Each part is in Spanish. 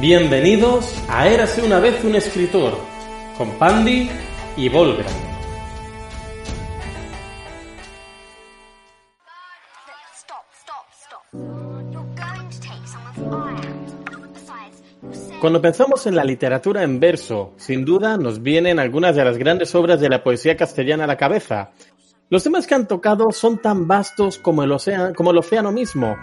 Bienvenidos a Érase una vez un escritor, con Pandy y Volgra. Cuando pensamos en la literatura en verso, sin duda nos vienen algunas de las grandes obras de la poesía castellana a la cabeza. Los temas que han tocado son tan vastos como el océano mismo,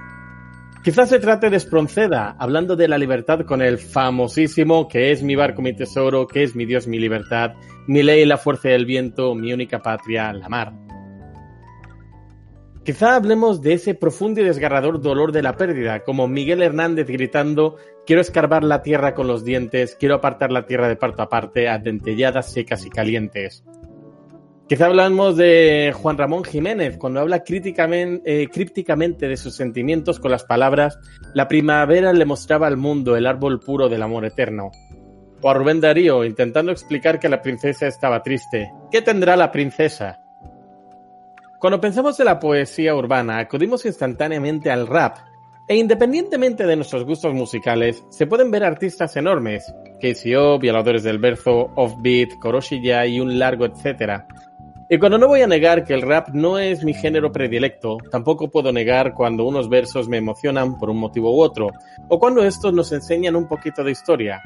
Quizás se trate de Espronceda, hablando de la libertad con el famosísimo que es mi barco, mi tesoro, que es mi Dios, mi libertad, mi ley, la fuerza del viento, mi única patria, la mar. Quizá hablemos de ese profundo y desgarrador dolor de la pérdida, como Miguel Hernández gritando quiero escarbar la tierra con los dientes, quiero apartar la tierra de parto a parte, a dentelladas secas y calientes. Quizá hablamos de Juan Ramón Jiménez cuando habla eh, crípticamente de sus sentimientos con las palabras La primavera le mostraba al mundo el árbol puro del amor eterno. O a Rubén Darío intentando explicar que la princesa estaba triste. ¿Qué tendrá la princesa? Cuando pensamos en la poesía urbana, acudimos instantáneamente al rap. E independientemente de nuestros gustos musicales, se pueden ver artistas enormes, KCO, Violadores del Verso, Offbeat, Koroshia y un largo etcétera, y cuando no voy a negar que el rap no es mi género predilecto, tampoco puedo negar cuando unos versos me emocionan por un motivo u otro, o cuando estos nos enseñan un poquito de historia,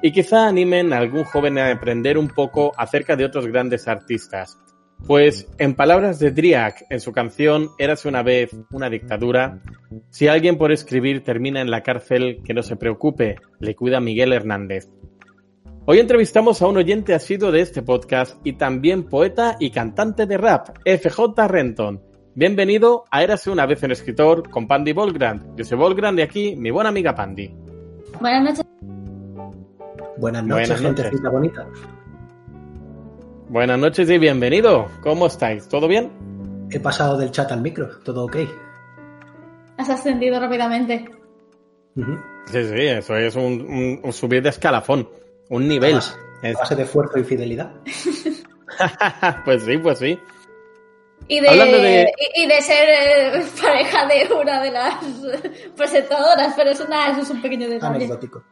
y quizá animen a algún joven a aprender un poco acerca de otros grandes artistas. Pues, en palabras de Driak, en su canción Érase una vez una dictadura, si alguien por escribir termina en la cárcel, que no se preocupe, le cuida Miguel Hernández. Hoy entrevistamos a un oyente asiduo de este podcast y también poeta y cantante de rap, FJ Renton. Bienvenido a Érase una vez un escritor con Pandy Volgrand. Yo soy Volgrand y aquí mi buena amiga Pandy. Buenas noches. Buenas noches, gente bonita. Buenas noches y bienvenido. ¿Cómo estáis? ¿Todo bien? He pasado del chat al micro, todo ok. Has ascendido rápidamente. Sí, sí, eso es un subir de escalafón. Un nivel. Base, de esfuerzo y fidelidad. pues sí, pues sí. Y de, Y, de ser eh, pareja de una de las presentadoras, pero eso, nada, eso es un pequeño detalle. Anecdótico.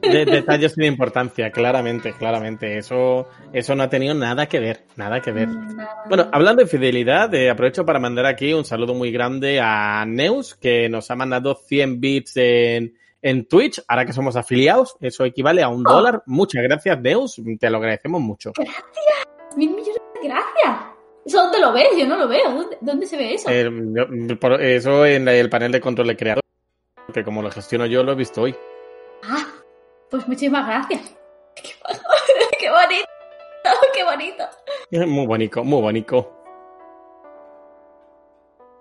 De, detalles sin importancia, claramente, claramente. Eso, eso no ha tenido nada que ver, nada que ver. Mm, bueno, hablando de fidelidad, eh, aprovecho para mandar aquí un saludo muy grande a Neus, que nos ha mandado 100 bits en, en Twitch, ahora que somos afiliados, eso equivale a un oh. dólar. Muchas gracias, Deus, te lo agradecemos mucho. Gracias, mil millones de gracias. ¿Eso dónde lo ves? Yo no lo veo. ¿Dónde, se ve eso? eso en el panel de control de creador, que como lo gestiono yo, lo he visto hoy. Ah, pues muchísimas gracias. Qué, bonito, qué bonito. Muy bonito, muy bonito.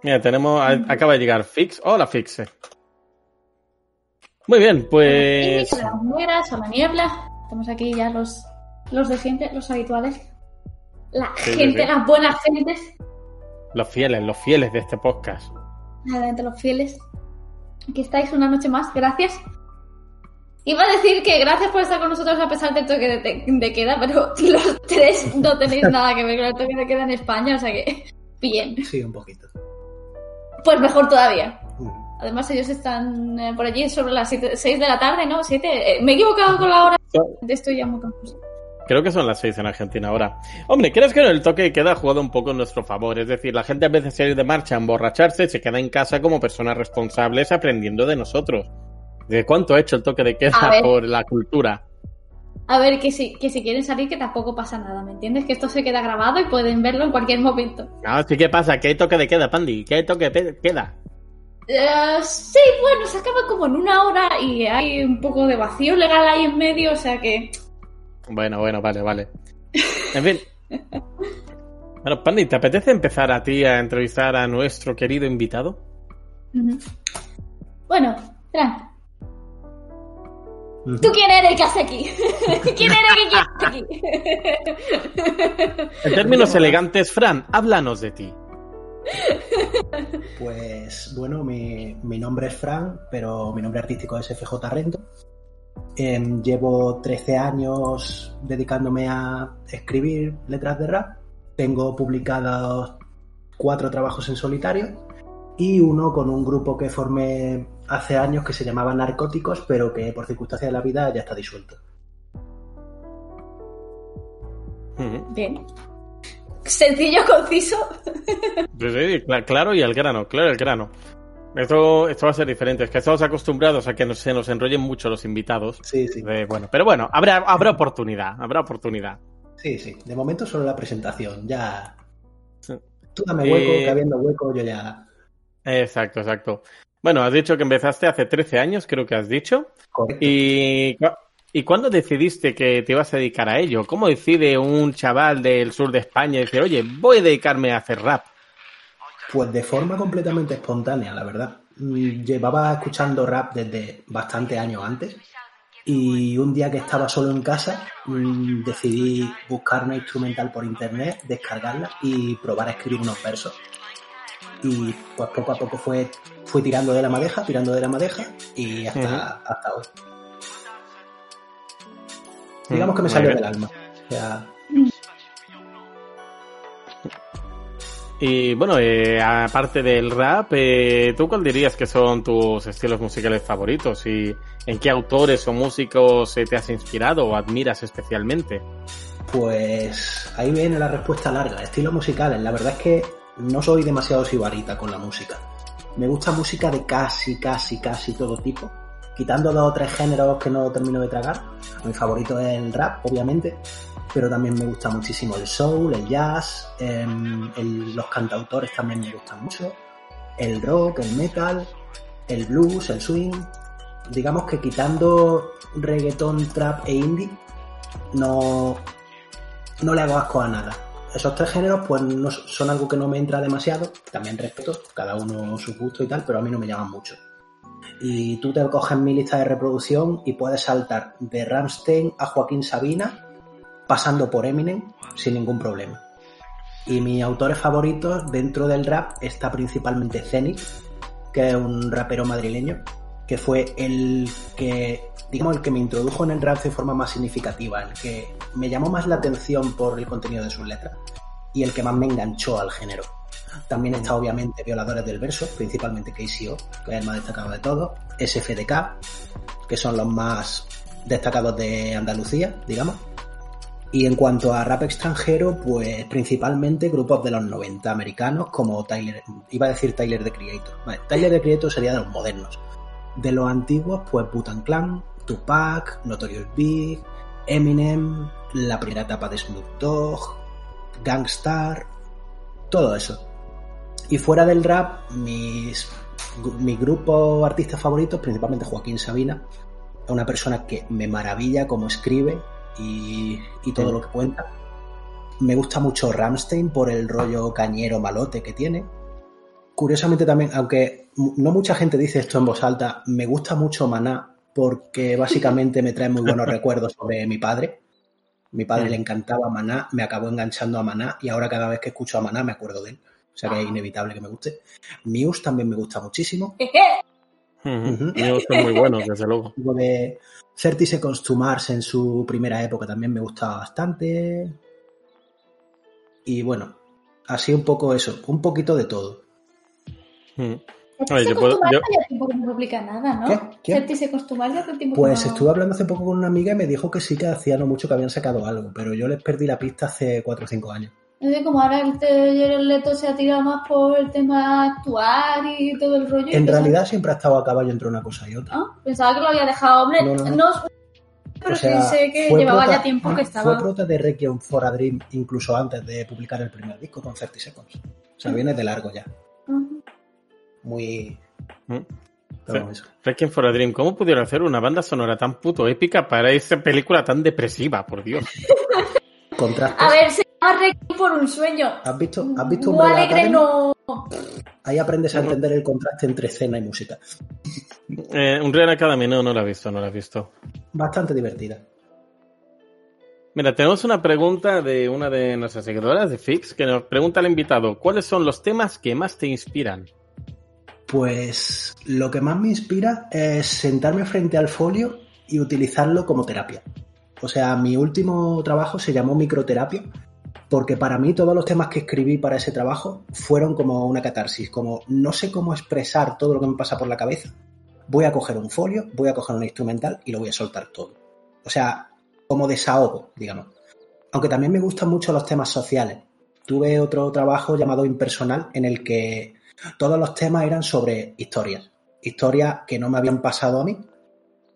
Mira, tenemos, acaba de llegar Fix. Hola, Fixe. Muy bien, pues. A las mueras, a la niebla. Estamos aquí ya los, los de siempre, los habituales. La gente, las buenas gentes. Los fieles, los fieles de este podcast. Adelante, los fieles. Aquí estáis una noche más, gracias. Iba a decir que gracias por estar con nosotros a pesar del toque de, queda, pero los tres no tenéis nada que ver con el toque de queda en España, o sea que bien. Sí, un poquito. Pues mejor todavía. Además, ellos están eh, por allí sobre las 6 de la tarde, ¿no? 7. Eh, me he equivocado con la hora. Estoy ya muy confuso. Creo que son las 6 en Argentina ahora. Hombre, ¿crees que el toque queda jugado un poco en nuestro favor? Es decir, la gente a veces de salir de marcha a emborracharse se queda en casa como personas responsables aprendiendo de nosotros. ¿De cuánto ha hecho el toque de queda por la cultura? A ver, que si, que si quieren salir, que tampoco pasa nada, ¿me entiendes? Que esto se queda grabado y pueden verlo en cualquier momento. No, sí que pasa, hay toque de queda, Pandy, que hay toque de queda. Eh, sí, bueno, se acaba como en una hora y hay un poco de vacío legal ahí en medio, o sea que. Bueno, bueno, vale, vale. En fin. bueno, Pandi, ¿te apetece empezar a ti a entrevistar a nuestro querido invitado? Bueno, Fran. ¿Tú quién eres que hace aquí? ¿Quién eres que hace aquí? en términos elegantes, Fran, háblanos de ti. Pues bueno, mi, nombre es Fran, pero mi nombre artístico es FJ Rento. Em, llevo 13 años dedicándome a escribir letras de rap. Tengo publicados cuatro trabajos en solitario y uno con un grupo que formé hace años que se llamaba Narcóticos, pero que por circunstancias de la vida ya está disuelto. Bien. Sencillo, conciso. Sí, sí, cla- claro y al grano, claro y al grano. Esto, esto va a ser diferente, es que estamos acostumbrados a que nos- se nos enrollen mucho los invitados. Sí, sí. Eh, bueno, pero bueno, habrá, habrá oportunidad, habrá oportunidad. Sí, sí. De momento solo la presentación. Ya. Tú dame hueco, Eh, que habiendo hueco yo ya. Exacto, exacto. Bueno, has dicho que empezaste hace 13 años, creo que has dicho. Correcto. ¿Y, ¿y cuándo decidiste que te ibas a dedicar a ello? ¿Cómo decide un chaval del sur de España decir, oye, voy a dedicarme a hacer rap? Pues de forma completamente espontánea, la verdad. Mm, Llevaba escuchando rap desde bastante años antes y un día que estaba solo en casa mm, decidí buscar una instrumental por internet, descargarla y probar a escribir unos versos. Y pues poco a poco fue, fui tirando de la madeja, tirando de la madeja y hasta, hasta hoy. Digamos que me Muy salió bien. del alma. O sea, Y bueno, eh, aparte del rap, eh, ¿tú cuál dirías que son tus estilos musicales favoritos? ¿Y en qué autores o músicos eh, te has inspirado o admiras especialmente? Pues ahí viene la respuesta larga. Estilos musicales. La verdad es que no soy demasiado sibarita con la música. Me gusta música de casi, casi, casi todo tipo. Quitando dos o tres géneros que no termino de tragar. Mi favorito es el rap, obviamente. Pero también me gusta muchísimo el soul, el jazz, em, los cantautores también me gustan mucho. El rock, el metal, el blues, el swing. Digamos que quitando reggaetón, trap e indie, no, no le hago asco a nada. Esos tres géneros, pues no son algo que no me entra demasiado. También respeto, cada uno su gusto y tal, pero a mí no me llaman mucho. Y tú te coges mi lista de reproducción y puedes saltar de Ramstein a Joaquín Sabina, pasando por Eminem, sin ningún problema. Y mis autores favoritos dentro del rap está principalmente Zenith, que es un rapero madrileño, que fue el que, digamos, el que me introdujo en el rap de forma más significativa, el que me llamó más la atención por el contenido de sus letras y el que más me enganchó al género. También está obviamente Violadores del Verso, principalmente KCO, que es el más destacado de todos, SFDK, que son los más destacados de Andalucía, digamos. Y en cuanto a rap extranjero, pues principalmente grupos de los 90 americanos como Tyler, iba a decir Tyler the Creator. Vale, Tyler the Creator sería de los modernos. De los antiguos, pues Butan Clan, Tupac, Notorious Big, Eminem, la primera etapa de Snoop Dogg, Gangstar, todo eso. Y fuera del rap, mis, mi grupo artistas favoritos, principalmente Joaquín Sabina, es una persona que me maravilla cómo escribe y, y todo lo que cuenta. Me gusta mucho Ramstein por el rollo cañero malote que tiene. Curiosamente también, aunque no mucha gente dice esto en voz alta, me gusta mucho Maná porque básicamente me trae muy buenos recuerdos sobre mi padre. Mi padre le encantaba Maná, me acabó enganchando a Maná y ahora cada vez que escucho a Maná me acuerdo de él. O sea que es inevitable que me guste. Muse también me gusta muchísimo. Ujú. Ujú. Yo son muy buenos, desde luego. Algo de 30 Seconds to Mars en su primera época también me gustaba bastante. Y bueno, así un poco eso, un poquito de todo. Oye, se yo puedo- costumar yo- ya hace tiempo que no publica nada, ¿no? ¿Qué? Que Pues no- estuve hablando hace poco con una amiga y me dijo que sí que hacía no mucho que habían sacado algo, pero yo les perdí la pista hace 4 o 5 años. No sé, como ahora el Jared Leto se ha tirado más por el tema actuar y todo el rollo. En pensaba- realidad siempre ha estado a caballo entre una cosa y otra. Ah, Pensaba que lo había dejado, hombre. No, No, no, no. pero O sea, sí sé que fue llevaba prota- ya tiempo que Fue estaba. prota de Requiem for a Dream incluso antes de publicar el primer disco con 30 Seconds. O sea, viene de largo ya. Muy... Mm. Requiem for a Dream, ¿cómo pudieron hacer una banda sonora tan puto épica para esa película tan depresiva, por Dios? Contrastes. A ver, llama Requiem por un sueño. ¿Has visto, ¿has visto Umbrella alegre no. Ahí aprendes a entender el contraste entre escena y música. Eh, un Real Academy, no, no la he visto, no la he visto. Bastante divertida. Mira, tenemos una pregunta de una de nuestras seguidoras de Fix que nos pregunta al invitado, ¿cuáles son los temas que más te inspiran? Pues lo que más me inspira es sentarme frente al folio y utilizarlo como terapia. O sea, mi último trabajo se llamó microterapia porque para mí todos los temas que escribí para ese trabajo fueron como una catarsis, como no sé cómo expresar todo lo que me pasa por la cabeza, voy a coger un folio, voy a coger un instrumental y lo voy a soltar todo. O sea, como desahogo, digamos. Aunque también me gustan mucho los temas sociales. Tuve otro trabajo llamado Impersonal en el que todos los temas eran sobre historias. Historias que no me habían pasado a mí,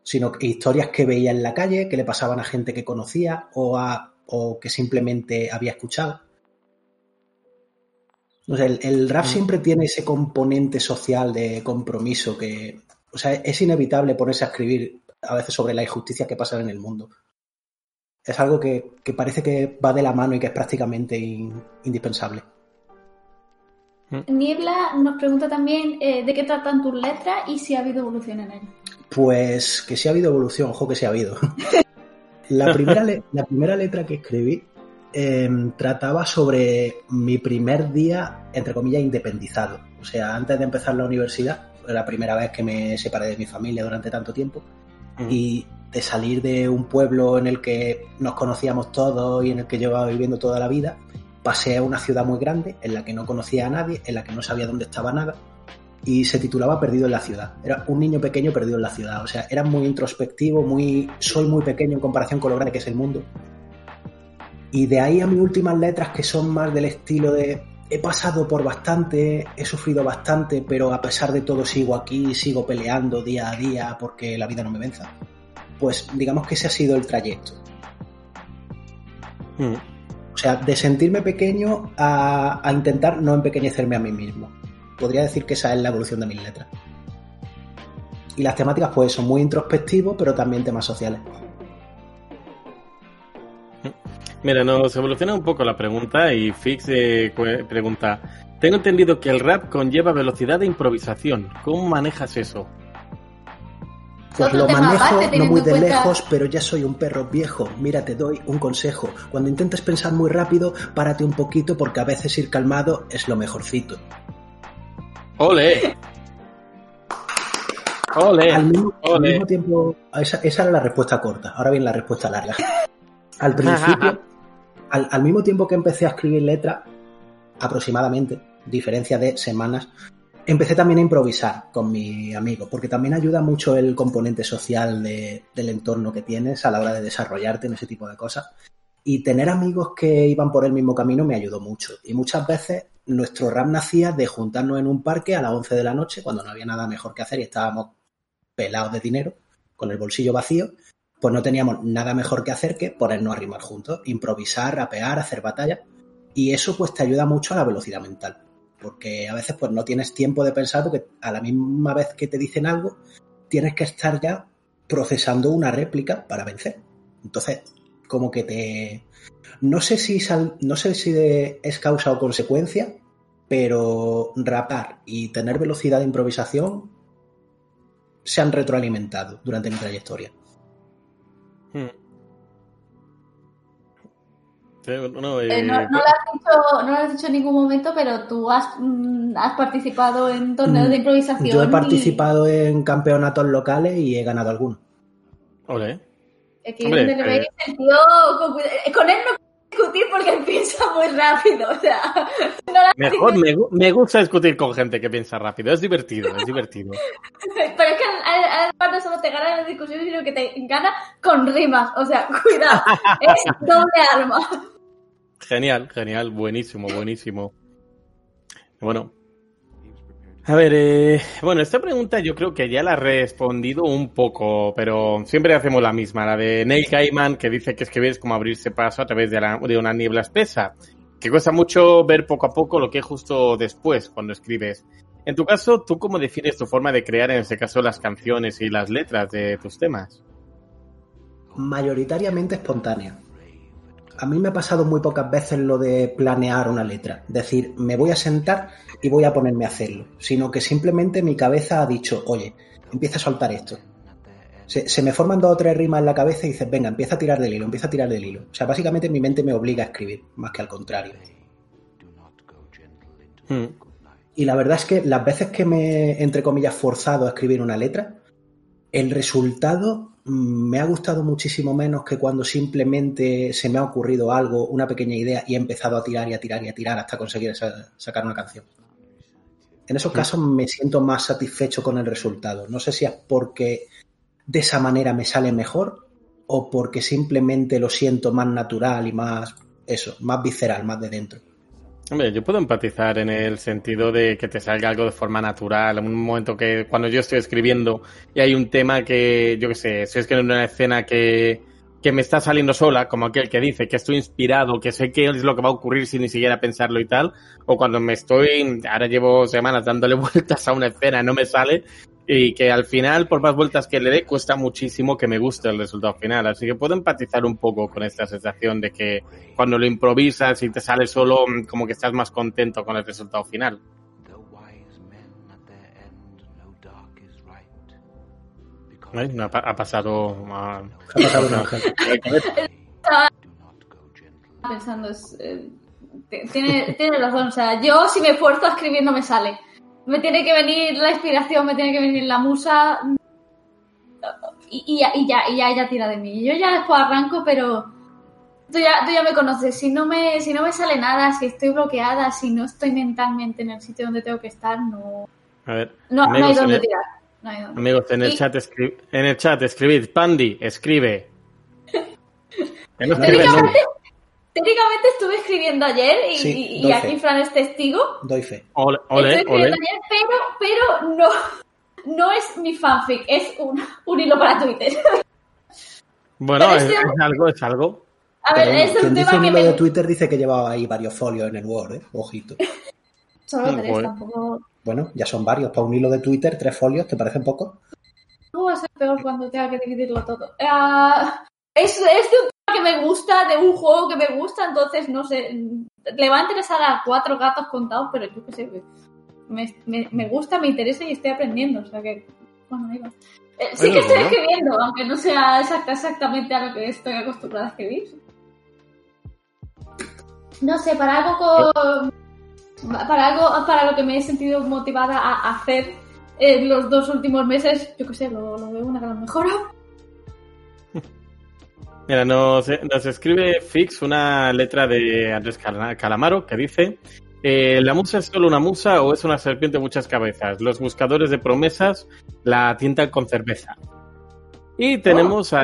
sino historias que veía en la calle, que le pasaban a gente que conocía o, a, o que simplemente había escuchado. O sea, el, el rap mm. siempre tiene ese componente social de compromiso que, o sea, es inevitable ponerse a escribir a veces sobre la injusticia que pasa en el mundo. Es algo que, que parece que va de la mano y que es prácticamente indispensable. Mm. Niebla nos pregunta también eh, de qué tratan tus letras y si ha habido evolución en ellas. Pues que si ha habido evolución, ojo que sí ha habido. la, primera la primera letra que escribí em, trataba sobre mi primer día, entre comillas, independizado. O sea, antes de empezar la universidad, era la primera vez que me separé de mi familia durante tanto tiempo. Y de salir de un pueblo en el que nos conocíamos todos y en el que llevaba viviendo toda la vida pasé a una ciudad muy grande en la que no conocía a nadie, en la que no sabía dónde estaba nada y se titulaba Perdido en la ciudad. Era un niño pequeño perdido en la ciudad, o sea, era muy introspectivo, muy soy muy pequeño en comparación con lo grande que es el mundo. Y de ahí a mis últimas letras que son más del estilo de he pasado por bastante, he sufrido bastante, pero a pesar de todo sigo aquí, sigo peleando día a día porque la vida no me venza. Pues digamos que ese ha sido el trayecto. Mm. O sea, de sentirme pequeño a, intentar no empequeñecerme a mí mismo. Podría decir que esa es la evolución de mis letras. Y las temáticas, pues, son muy introspectivos, pero también temas sociales. Mira, nos evoluciona un poco la pregunta y Fix eh, pregunta: Tengo entendido que el rap conlleva velocidad de improvisación. ¿Cómo manejas eso? Pues lo manejo no muy de lejos, pero ya soy un perro viejo. Mira, te doy un consejo. Cuando intentes pensar muy rápido, párate un poquito porque a veces ir calmado es lo mejorcito. ¡Ole! ¡Ole! Al mismo, tiempo, esa, era la respuesta corta. Ahora viene la respuesta larga. Al principio, al, al mismo tiempo que empecé a escribir letras, aproximadamente, diferencia de semanas, empecé también a improvisar con mi amigo, porque también ayuda mucho el componente social del entorno que tienes a la hora de desarrollarte en ese tipo de cosas. Y tener amigos que iban por el mismo camino me ayudó mucho. Y muchas veces nuestro rap nacía de juntarnos en un parque a las 11 de la noche, cuando no había nada mejor que hacer y estábamos pelados de dinero, con el bolsillo vacío, pues no teníamos nada mejor que hacer que ponernos a rimar juntos, improvisar, rapear, hacer batalla. Y eso pues te ayuda mucho a la velocidad mental porque a veces pues no tienes tiempo de pensar porque a la misma vez que te dicen algo, tienes que estar ya procesando una réplica para vencer. Entonces, como que te... No sé si, no sé si es causa o consecuencia, pero rapar y tener velocidad de improvisación se han retroalimentado durante mi trayectoria. Hmm. Eh, no, lo has dicho, en ningún momento, pero tú has, mm, has participado en torneos de mm, improvisación. Yo he participado en campeonatos locales y he ganado algunos. Ole. Es que Hombre, eh... el tío, con, él no discutir porque él piensa muy rápido. O sea, Mejor, me, me, gusta discutir con gente que piensa rápido. Es divertido, es divertido. Pero es que además no solo te gana la discusión, sino que te gana con rimas. O sea, cuidado. es doble arma. Genial, genial, buenísimo, buenísimo. Bueno. A ver, eh, bueno, esta pregunta yo creo que ya la he respondido un poco, pero siempre hacemos la misma, la de Neil Gaiman, que dice que escribir es como abrirse paso a través de, de una niebla espesa, que cuesta mucho ver poco a poco lo que es justo después cuando escribes. En tu caso, ¿tú cómo defines tu forma de crear, en este caso, las canciones y las letras de tus temas? Mayoritariamente espontánea a mí me ha pasado muy pocas veces lo de planear una letra, decir, me voy a sentar y voy a ponerme a hacerlo, sino que simplemente mi cabeza ha dicho, oye, empieza a soltar esto. Se, me forman dos o tres rimas en la cabeza y dices, venga, empieza a tirar del hilo, empieza a tirar del hilo. O sea, básicamente mi mente me obliga a escribir, más que al contrario. Hmm. Y la verdad es que las veces que me, he, entre comillas, forzado a escribir una letra, el resultado me ha gustado muchísimo menos que cuando simplemente se me ha ocurrido algo, una pequeña idea y he empezado a tirar y a tirar y a tirar hasta conseguir sacar una canción. En esos casos me siento más satisfecho con el resultado. No sé si es porque de esa manera me sale mejor o porque simplemente lo siento más natural y más, eso, más visceral, más de dentro. Hombre, yo puedo empatizar en el sentido de que te salga algo de forma natural. En un momento que cuando yo estoy escribiendo y hay un tema que, yo qué sé, si es que en una escena que, que me está saliendo sola, como aquel que dice que estoy inspirado, que sé qué es lo que va a ocurrir sin ni siquiera pensarlo y tal, o cuando me estoy, ahora llevo semanas dándole vueltas a una escena y no me sale, y que al final, por más vueltas que le dé, cuesta muchísimo que me guste el resultado final. Así que puedo empatizar un poco con esta sensación de que cuando lo improvisas y te sale solo, como que estás más contento con el resultado final. Ha, pasado. ha pasado una pensando, eh, tiene, tiene razón. O sea, yo si me esfuerzo escribiendo me sale me tiene que venir la inspiración, me tiene que venir la musa y, ya, y ya, ella tira de mí. Yo ya después arranco, pero tú ya, tú ya me conoces. Si no me, si no me sale nada, si estoy bloqueada, si no estoy mentalmente en el sitio donde tengo que estar, no, A ver, no, hay donde tirar. No hay Amigos, en el, chat en el chat escribid, Pandi, escribe. Técnicamente estuve escribiendo ayer y, aquí Fran es testigo. Doy fe. Ole, ole, ayer, pero, pero no, no es mi fanfic, es un, un hilo para Twitter. Bueno, es, algo, es algo. A ver, es un tema dice que me... de Twitter dice que llevaba ahí varios folios en el Word, ¿eh? Ojito. Solo tres, tampoco... Bueno, ya son varios. Para un hilo de Twitter, tres folios, ¿te parecen poco? No va a ser peor cuando tenga que dividirlo todo. Uh, es, es de un que me gusta, de un juego que me gusta, entonces no sé, le va a interesar a cuatro gatos contados, pero yo qué sé, me, me, gusta, me interesa y estoy aprendiendo, o sea que, bueno, va. Eh, sí que estoy escribiendo, aunque no sea exactamente a lo que estoy acostumbrada a escribir. No sé, para algo con, para algo para lo que me he sentido motivada a hacer en los dos últimos meses, yo qué sé, lo, lo veo una gran mejora. Mira, nos, escribe Fix una letra de Andrés Calamaro que dice: eh, ¿La musa es solo una musa o es una serpiente de muchas cabezas? Los buscadores de promesas la tientan con cerveza. Y tenemos a,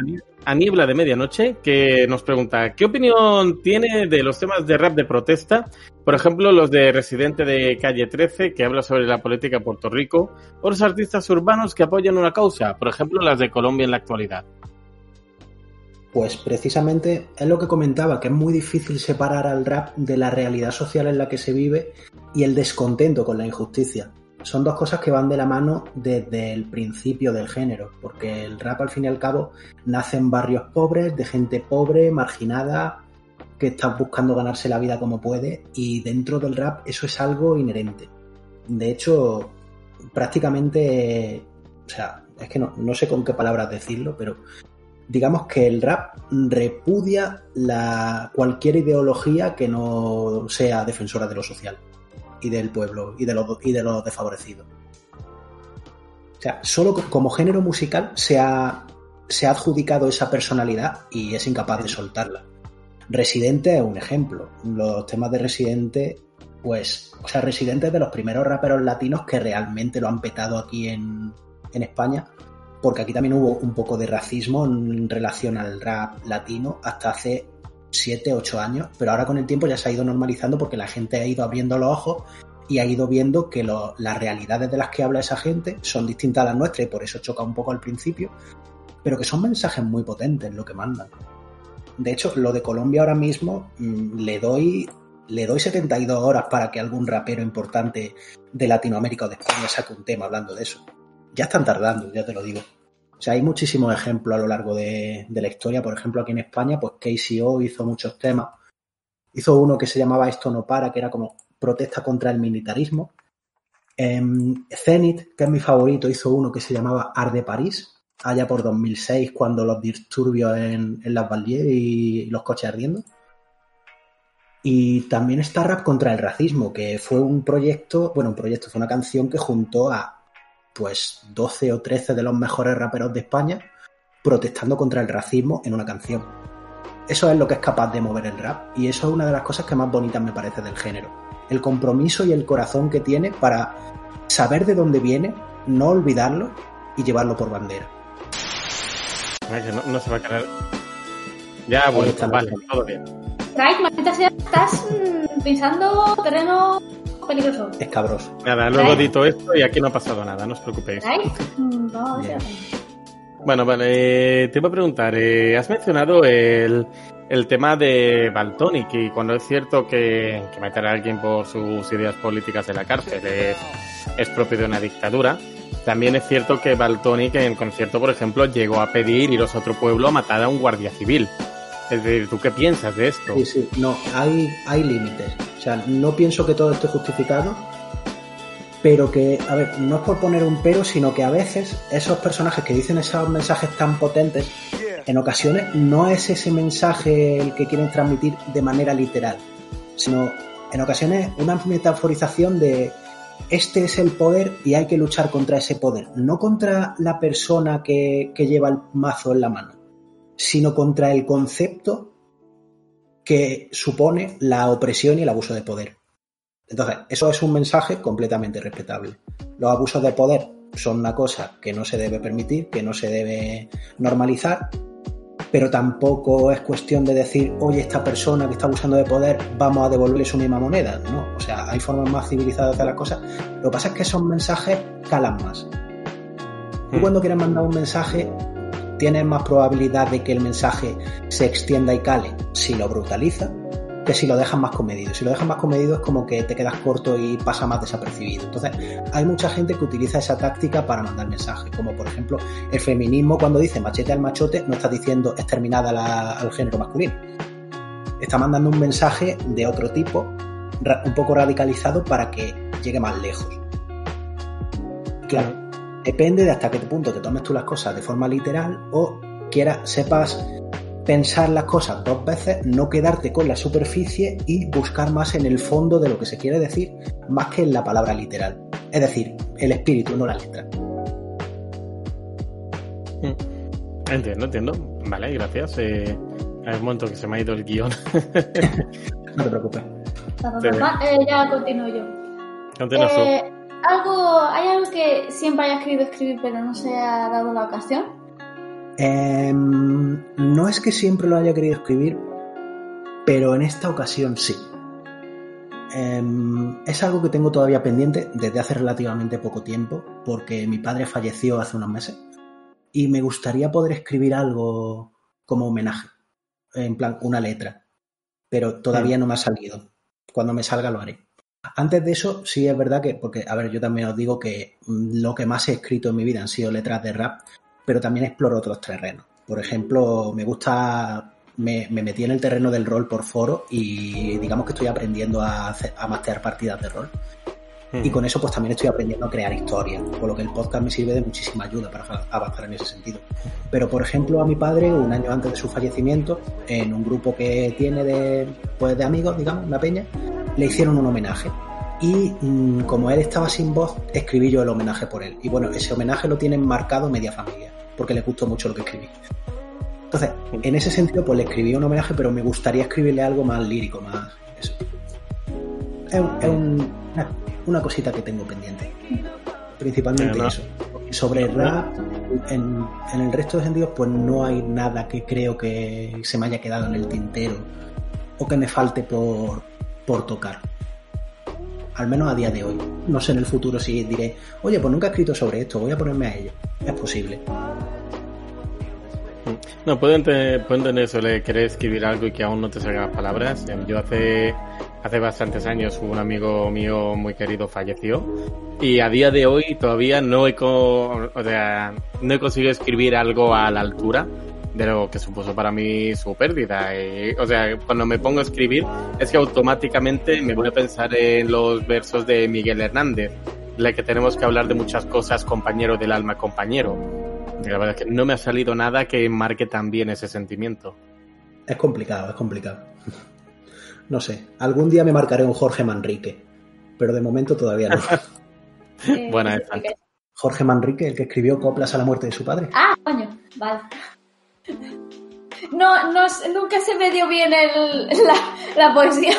Niebla de Medianoche que nos pregunta: ¿Qué opinión tiene de los temas de rap de protesta? Por ejemplo, los de Residente de Calle 13, que habla sobre la política de Puerto Rico, o los artistas urbanos que apoyan una causa, por ejemplo, las de Colombia en la actualidad. Pues precisamente es lo que comentaba, que es muy difícil separar al rap de la realidad social en la que se vive y el descontento con la injusticia. Son dos cosas que van de la mano desde el principio del género, porque el rap al fin y al cabo nace en barrios pobres, de gente pobre, marginada, que está buscando ganarse la vida como puede, y dentro del rap eso es algo inherente. De hecho, prácticamente, o sea, es que no, no sé con qué palabras decirlo, pero digamos que el rap repudia cualquier ideología que no sea defensora de lo social y del pueblo y de los, de los desfavorecidos. O sea, solo como género musical se ha, se ha adjudicado esa personalidad y es incapaz de soltarla. Residente es un ejemplo. Los temas de Residente, pues, o sea, Residente es de los primeros raperos latinos que realmente lo han petado aquí en, en España porque aquí también hubo un poco de racismo en relación al rap latino hasta hace 7, 8 años, pero ahora con el tiempo ya se ha ido normalizando porque la gente ha ido abriendo los ojos y ha ido viendo que las realidades de las que habla esa gente son distintas a las nuestras y por eso choca un poco al principio, pero que son mensajes muy potentes lo que mandan. De hecho, lo de Colombia ahora mismo mm, le doy le doy 72 horas para que algún rapero importante de Latinoamérica o de España saque un tema hablando de eso. Ya están tardando, ya te lo digo. O sea, hay muchísimos ejemplos a lo largo de, la historia. Por ejemplo, aquí en España, pues KCO hizo muchos temas. Hizo uno que se llamaba Esto no para, que era como protesta contra el militarismo. Em, Zenith, que es mi favorito, hizo uno que se llamaba Arde París, allá por 2006, cuando los disturbios en, en las Vallier y los coches ardiendo. Y también está Rap contra el Racismo, que fue un proyecto, bueno, un proyecto, fue una canción que juntó a pues 12 o 13 de los mejores raperos de España protestando contra el racismo en una canción. Eso es lo que es capaz de mover el rap y eso es una de las cosas que más bonitas me parece del género. El compromiso y el corazón que tiene para saber de dónde viene, no olvidarlo y llevarlo por bandera. No, no se va a quedar. Ya, bueno, vale, todo bien. Maldita sea, estás mm, pisando terreno peligroso. Escabroso. Nada, luego edito esto y aquí no ha pasado nada, no os preocupéis. Mm, no. Bueno, vale, eh, te iba a preguntar, eh, has mencionado el, el tema de Baltonic y cuando es cierto que, que meter a alguien por sus ideas políticas en la cárcel es, es propio de una dictadura, también es cierto que Baltonic en concierto, por ejemplo, llegó a pedir iros a otro pueblo a matar a un guardia civil. Es decir, ¿tú qué piensas de esto? Sí, sí, no, hay, hay límites. O sea, no pienso que todo esté justificado, pero que, a ver, no es por poner un pero, sino que a veces esos personajes que dicen esos mensajes tan potentes, en ocasiones no es ese mensaje el que quieren transmitir de manera literal, sino en ocasiones una metaforización de este es el poder y hay que luchar contra ese poder, no contra la persona que, que lleva el mazo en la mano, sino contra el concepto que supone la opresión y el abuso de poder. Entonces, eso es un mensaje completamente respetable. Los abusos de poder son una cosa que no se debe permitir, que no se debe normalizar, pero tampoco es cuestión de decir, oye, esta persona que está abusando de poder, vamos a devolverle su misma moneda. No, o sea, hay formas más civilizadas de hacer las cosas. Lo que pasa es que esos mensajes calan más. Tú Mm. cuando quieres mandar un mensaje, tienes más probabilidad de que el mensaje se extienda y cale si lo brutaliza que si lo dejas más comedido. Si lo dejas más comedido es como que te quedas corto y pasa más desapercibido. Entonces, hay mucha gente que utiliza esa táctica para mandar mensajes, como por ejemplo el feminismo cuando dice machete al machote no está diciendo exterminada al género masculino. Está mandando un mensaje de otro tipo, un poco radicalizado para que llegue más lejos. Claro, depende de hasta qué punto te tomes tú las cosas de forma literal o quieras, sepas pensar las cosas dos veces, no quedarte con la superficie y buscar más en el fondo de lo que se quiere decir, más que en la palabra literal. Es decir, el espíritu, no la letra. Entiendo, entiendo. Vale, gracias. Eh, hay un momento que se me ha ido el guion. No te preocupes. Eh, ya continúo yo. Continúa tú. Eh, algo, ¿Hay algo que siempre hayas querido escribir pero no se ha dado la ocasión? Em, no es que siempre lo haya querido escribir, pero en esta ocasión sí. Em, es algo que tengo todavía pendiente desde hace relativamente poco tiempo, porque mi padre falleció hace unos meses y me gustaría poder escribir algo como homenaje, en plan una letra, pero todavía no me ha salido. Cuando me salga lo haré. Antes de eso, sí es verdad que, porque, a ver, yo también os digo que mm, lo que más he escrito en mi vida han sido letras de rap, pero también exploro otros terrenos. Por ejemplo, me gusta, me, me metí en el terreno del rol por foro y digamos que estoy aprendiendo a, a mastear partidas de rol. Y con eso pues también estoy aprendiendo a crear historias, por lo que el podcast me sirve de muchísima ayuda para avanzar en ese sentido. Pero por ejemplo a mi padre, un año antes de su fallecimiento, en un grupo que tiene de, pues, de amigos, digamos, una peña, le hicieron un homenaje. Y mm, como él estaba sin voz, escribí yo el homenaje por él. Y bueno, ese homenaje lo tienen marcado media familia, porque le gustó mucho lo que escribí. Entonces, en ese sentido, pues le escribí un homenaje, pero me gustaría escribirle algo más lírico, más eso. Es, un- es un- una, una cosita que tengo pendiente. Principalmente no. eso. Sobre rap, en, en el resto de sentidos, pues no hay nada que creo que se me haya quedado en el tintero o que me falte por, por tocar. Al menos a día de hoy. No sé en el futuro si diré, oye, pues nunca he escrito sobre esto, voy a ponerme a ello. Es posible. No, puedo, ente- puedo entender eso, de querer escribir algo y que aún no te salgan las palabras. Yo hace, hace bastantes años un amigo mío muy querido falleció y a día de hoy todavía no he, co- conseguido escribir algo a la altura de lo que supuso para mí su pérdida. Y, o sea, cuando me pongo a escribir es que automáticamente me voy a pensar en los versos de Miguel Hernández, la que tenemos que hablar de muchas cosas, compañero del alma, compañero. La verdad es que no me ha salido nada que marque tan bien ese sentimiento. Es complicado, es complicado. No sé, algún día me marcaré un Jorge Manrique, pero de momento todavía no. Eh, Buena esa. Jorge Manrique, el que escribió Coplas a la muerte de su padre. Ah, coño, vale. No, no, nunca se me dio bien el, la, la poesía.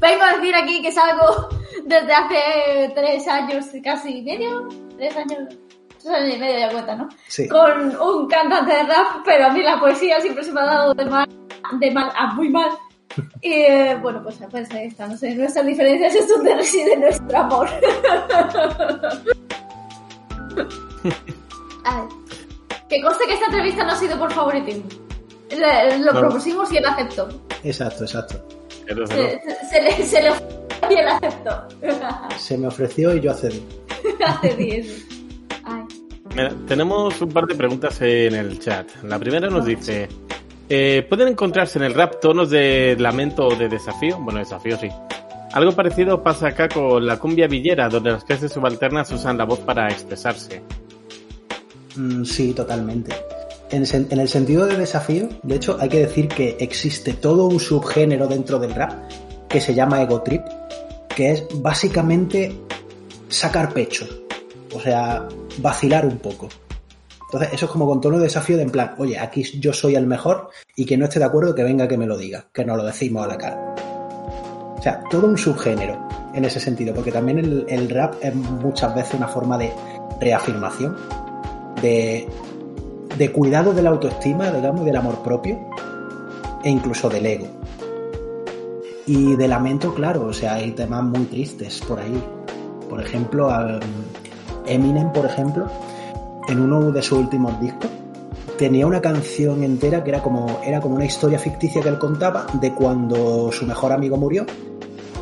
Vengo a decir aquí que salgo desde hace tres años, casi medio, tres años, tres años y medio ya cuenta, ¿no? Sí. Con un cantante de rap, pero a mí la poesía siempre se me ha dado de mal, de mal a muy mal. Y eh, bueno, pues, pues ahí está, no sé, nuestras diferencias es donde reside nuestro amor. A ver, que conste que esta entrevista no ha sido por favoritismo. Le- lo No. propusimos y él aceptó. Exacto, exacto. Se, se- se le, se le ofreció y él aceptó. Se me ofreció y yo accedí. Hace 10. Ay. Mira, tenemos un par de preguntas en el chat. La primera nos dice: eh, ¿Pueden encontrarse en el rap tonos de lamento o de desafío? Bueno, desafío sí. Algo parecido pasa acá con la cumbia villera, donde las clases subalternas usan la voz para expresarse. Mm, sí, totalmente. En, en el sentido de desafío, de hecho, hay que decir que existe todo un subgénero dentro del rap que se llama ego trip, que es básicamente sacar pecho, o sea, vacilar un poco. Entonces, eso es como con tono de desafío de en plan, oye, aquí yo soy el mejor y que no esté de acuerdo que venga que me lo diga, que nos lo decimos a la cara. O sea, todo un subgénero en ese sentido, porque también el, rap es muchas veces una forma de reafirmación, de, de cuidado de la autoestima, digamos, del amor propio, e incluso del ego. Y de lamento, claro, o sea, hay temas muy tristes por ahí. Por ejemplo, Eminem, por ejemplo, en uno de sus últimos discos, tenía una canción entera que era como, era como una historia ficticia que él contaba de cuando su mejor amigo murió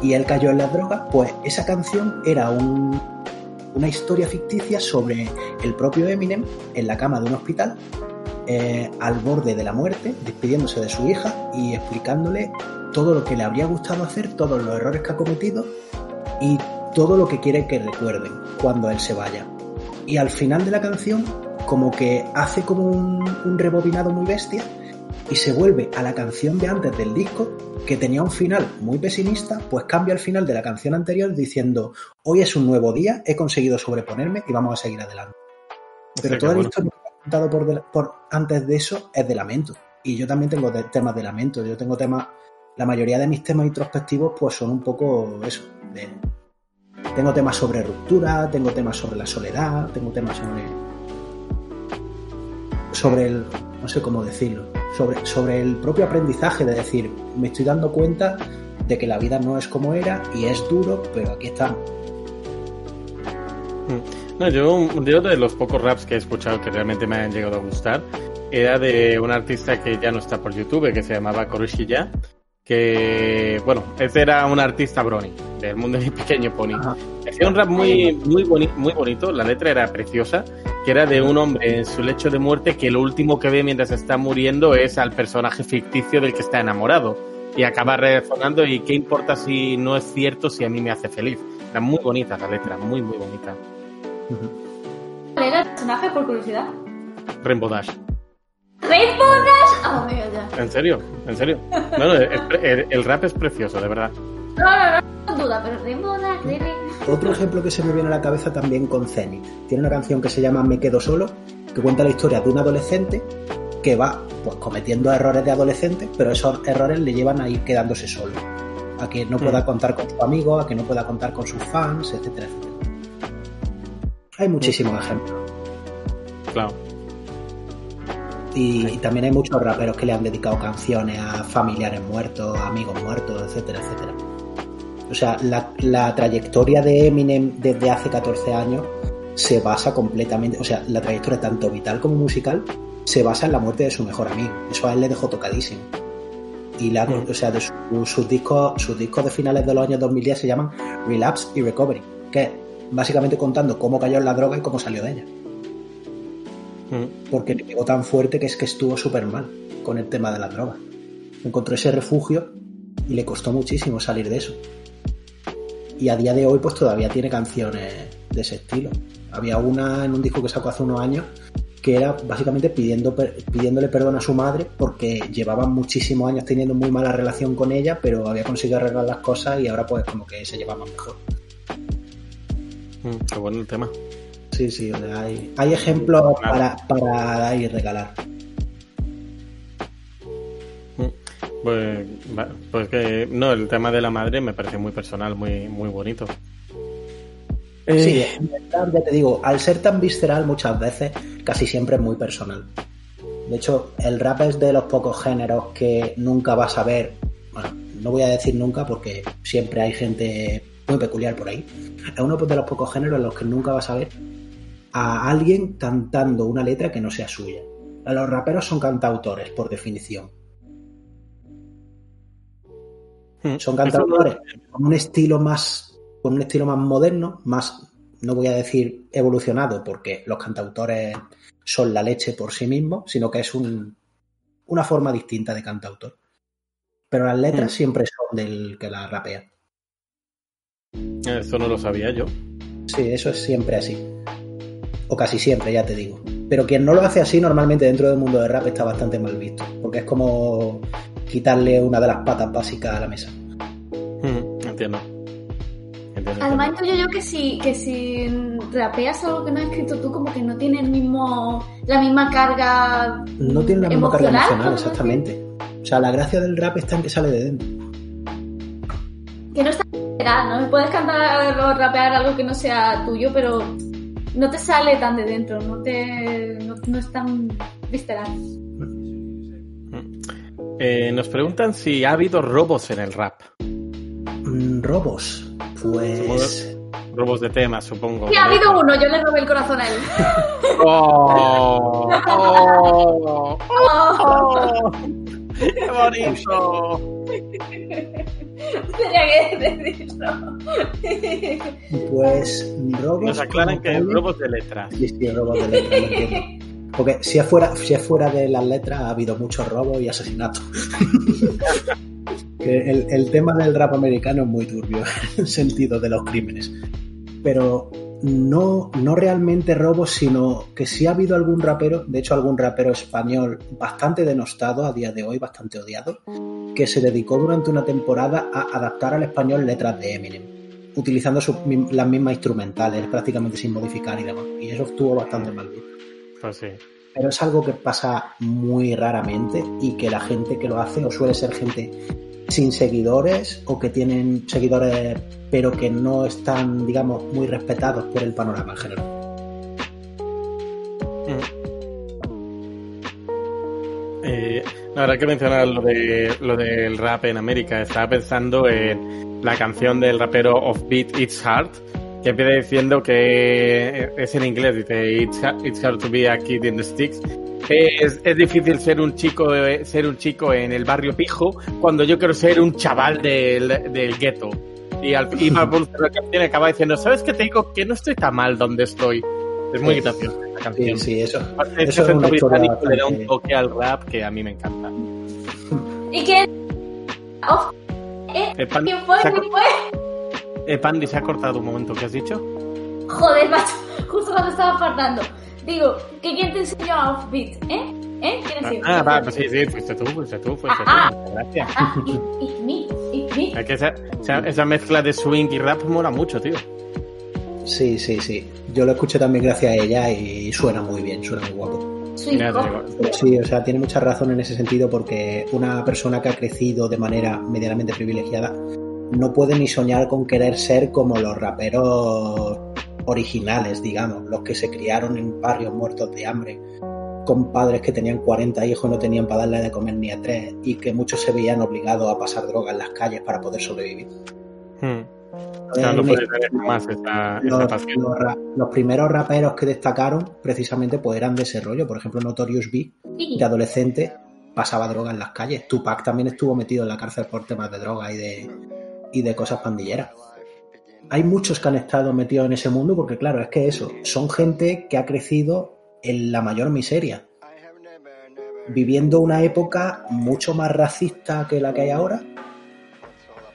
y él cayó en las drogas, pues esa canción era un, una historia ficticia sobre el propio Eminem en la cama de un hospital, eh, al borde de la muerte, despidiéndose de su hija y explicándole todo lo que le habría gustado hacer, todos los errores que ha cometido y todo lo que quiere que recuerden cuando él se vaya. Y al final de la canción, como que hace como un, un rebobinado muy bestia y se vuelve a la canción de antes del disco, que tenía un final muy pesimista, pues cambia el final de la canción anterior diciendo, hoy es un nuevo día, he conseguido sobreponerme y vamos a seguir adelante. Pero O sea toda la bueno. historia contado por, de- por antes de eso es de lamento. Y yo también tengo de- temas de lamento. Yo tengo temas, la mayoría de mis temas introspectivos pues son un poco eso. de- tengo temas sobre ruptura, tengo temas sobre la soledad, tengo temas sobre sobre el, no sé cómo decirlo, sobre, sobre el propio aprendizaje de decir, me estoy dando cuenta de que la vida no es como era y es duro, pero aquí estamos. No, yo, yo de los pocos raps que he escuchado que realmente me han llegado a gustar era de un artista que ya no está por YouTube, que se llamaba Koroshiya, que, bueno, ese era un artista brony, del mundo de mi pequeño pony. Ajá. Hacía un rap muy, muy, boni- muy bonito, la letra era preciosa, que era de un hombre en su lecho de muerte que lo último que ve mientras está muriendo es al personaje ficticio del que está enamorado. Y acaba resonando y qué importa si no es cierto si a mí me hace feliz. Era muy bonita la letra, muy, muy bonita. ¿Cuál era el personaje por curiosidad? Rainbow Dash. ¡Rainbow Dash! Ah, amigo, ya. ¿En serio? ¿En serio? No, no, es pre- el, el rap es precioso, de verdad. No, no, no, no duda, pero. Otro ejemplo que se me viene a la cabeza también con Zenith. Tiene una canción que se llama Me quedo solo, que cuenta la historia de un adolescente que va pues, cometiendo errores de adolescente, pero esos errores le llevan a ir quedándose solo. A que no pueda Mm. contar con sus amigos, a que no pueda contar con sus fans, etcétera, etcétera. Hay muchísimos ejemplos. Claro. Y, y también hay muchos raperos que le han dedicado canciones a familiares muertos, amigos muertos, etcétera, etcétera. O sea, la, la trayectoria de Eminem desde hace 14 años se basa completamente, o sea, la trayectoria tanto vital como musical se basa en la muerte de su mejor amigo. Eso a él le dejó tocadísimo. Y la, Mm. o sea, de su- sus discos, sus discos de finales de los años 2010 se llaman Relapse y Recovery, que es básicamente contando cómo cayó en la droga y cómo salió de ella Mm. porque le pegó tan fuerte que es que estuvo súper mal con el tema de las drogas. Encontró ese refugio y le costó muchísimo salir de eso. Y a día de hoy pues todavía tiene canciones de ese estilo. Había una en un disco que sacó hace unos años que era básicamente pidiendo, pidiéndole perdón a su madre porque llevaban muchísimos años teniendo muy mala relación con ella, pero había conseguido arreglar las cosas y ahora pues como que se llevaban mejor. Mm, Qué bueno el tema. Sí, sí, o sea, hay, hay ejemplos para, para dar y regalar. Pues, va- pues que no, el tema de la madre me parece muy personal, muy, muy bonito. Eh, Sí, en verdad, ya te digo, al ser tan visceral muchas veces, casi siempre es muy personal. De hecho, el rap es de los pocos géneros que nunca vas a ver, bueno, no voy a decir nunca porque siempre hay gente muy peculiar por ahí. Es uno de los pocos géneros en los que nunca vas a ver a alguien cantando una letra que no sea suya. Los raperos son cantautores, por definición. hmm, Son cantautores con un estilo más, con un estilo más moderno, más, no voy a decir evolucionado, porque los cantautores son la leche por sí mismos, sino que es un, una forma distinta de cantautor. Pero las letras Mm. siempre son del que las rapea. Eso no lo sabía yo. Sí, eso es siempre así. O casi siempre, ya te digo. Pero quien no lo hace así, normalmente dentro del mundo del rap está bastante mal visto. Porque es como quitarle una de las patas básicas a la mesa. Hmm, entiendo. Entiendo, Además, entiendo. yo que si, que si rapeas algo que no has escrito tú, como que no tiene el mismo, la misma carga. No tiene la misma carga emocional, emocional, ¿cómo exactamente. O sea, la gracia del rap está en que sale de dentro. Que no está ¿no? Puedes cantar o rapear algo que no sea tuyo, pero no te sale tan de dentro, no te no, no es tan visceral. Eh, nos preguntan si ha habido robos en el rap. Mm, robos. Pues. Robos de temas, supongo. Sí, ha habido uno, yo le robé el corazón a él. ¡Oh! ¡Oh! Oh, ¡Oh! ¡Qué bonito! Tenía que decirlo. Pues. Robos. Nos aclaran que tal- robos de letras. Sí, sí, robos de letras, lo entiendo. Porque si es, fuera, si es fuera de las letras, ha habido muchos robos y asesinatos. El, el tema del rap americano es muy turbio, en el sentido de los crímenes. Pero no, no realmente robos, sino que sí ha habido algún rapero, de hecho algún rapero español bastante denostado a día de hoy, bastante odiado, que se dedicó durante una temporada a adaptar al español letras de Eminem, utilizando sus las mismas instrumentales, prácticamente sin modificar y demás. Y eso estuvo bastante mal visto. Pues sí. Pero es algo que pasa muy raramente y que la gente que lo hace o suele ser gente sin seguidores o que tienen seguidores pero que no están, digamos, muy respetados por el panorama en general. Eh, ahora que mencionar lo, de, lo del rap en América, estaba pensando en la canción del rapero Offbeat It's Hard, que empieza diciendo que es en inglés, dice it's hard to be a kid in the sticks. Es, es difícil ser un chico ser un chico en el barrio pijo cuando yo quiero ser un chaval del, del gueto. Y al y canción y acaba diciendo, ¿sabes qué te digo? Que no estoy tan mal donde estoy. Es muy Sí. graciosa esta Sí, canción. sí, eso. Aparte, ese Eso es una historia británico le da un toque al rap que a mí me encanta. ¿Y qué? Oh, ¿eh? Eh, Pan- ¿Quién fue? se ha ¿Quién cor- fue? eh, Pandi, se ha cortado un momento, ¿qué has dicho? Joder, macho, justo cuando estaba faltando. Digo, que quién te enseñó a Offbeat, ¿eh? ¿Eh? ¿Quién ha sido? Ah, va, pues sí, sí, fuiste tú, fuiste tú, fuiste Ah, tú. Muchas Gracias. Ah, me. Es que esa, esa, esa mezcla de swing y rap mola mucho, tío. Sí, sí, sí. Yo lo escuché también gracias a ella y suena muy bien, suena muy guapo. Sí, o sea, tiene mucha razón en ese sentido porque una persona que ha crecido de manera medianamente privilegiada no puede ni soñar con querer ser como los raperos originales, digamos, los que se criaron en barrios muertos de hambre, con padres que tenían 40 hijos y no tenían para darle de comer ni a tres y que muchos se veían obligados a pasar droga en las calles para poder sobrevivir. Hmm. Hay Claro, no una puedes tener más esta, esta los, primeros raperos que destacaron precisamente pues eran de ese rollo. Por ejemplo, Notorious Sí. de adolescente, pasaba droga en las calles. Tupac también estuvo metido en la cárcel por temas de droga y de, y de cosas pandilleras. Hay muchos que han estado metidos en ese mundo porque, claro, es que eso, son gente que ha crecido en la mayor miseria, viviendo una época mucho más racista que la que hay ahora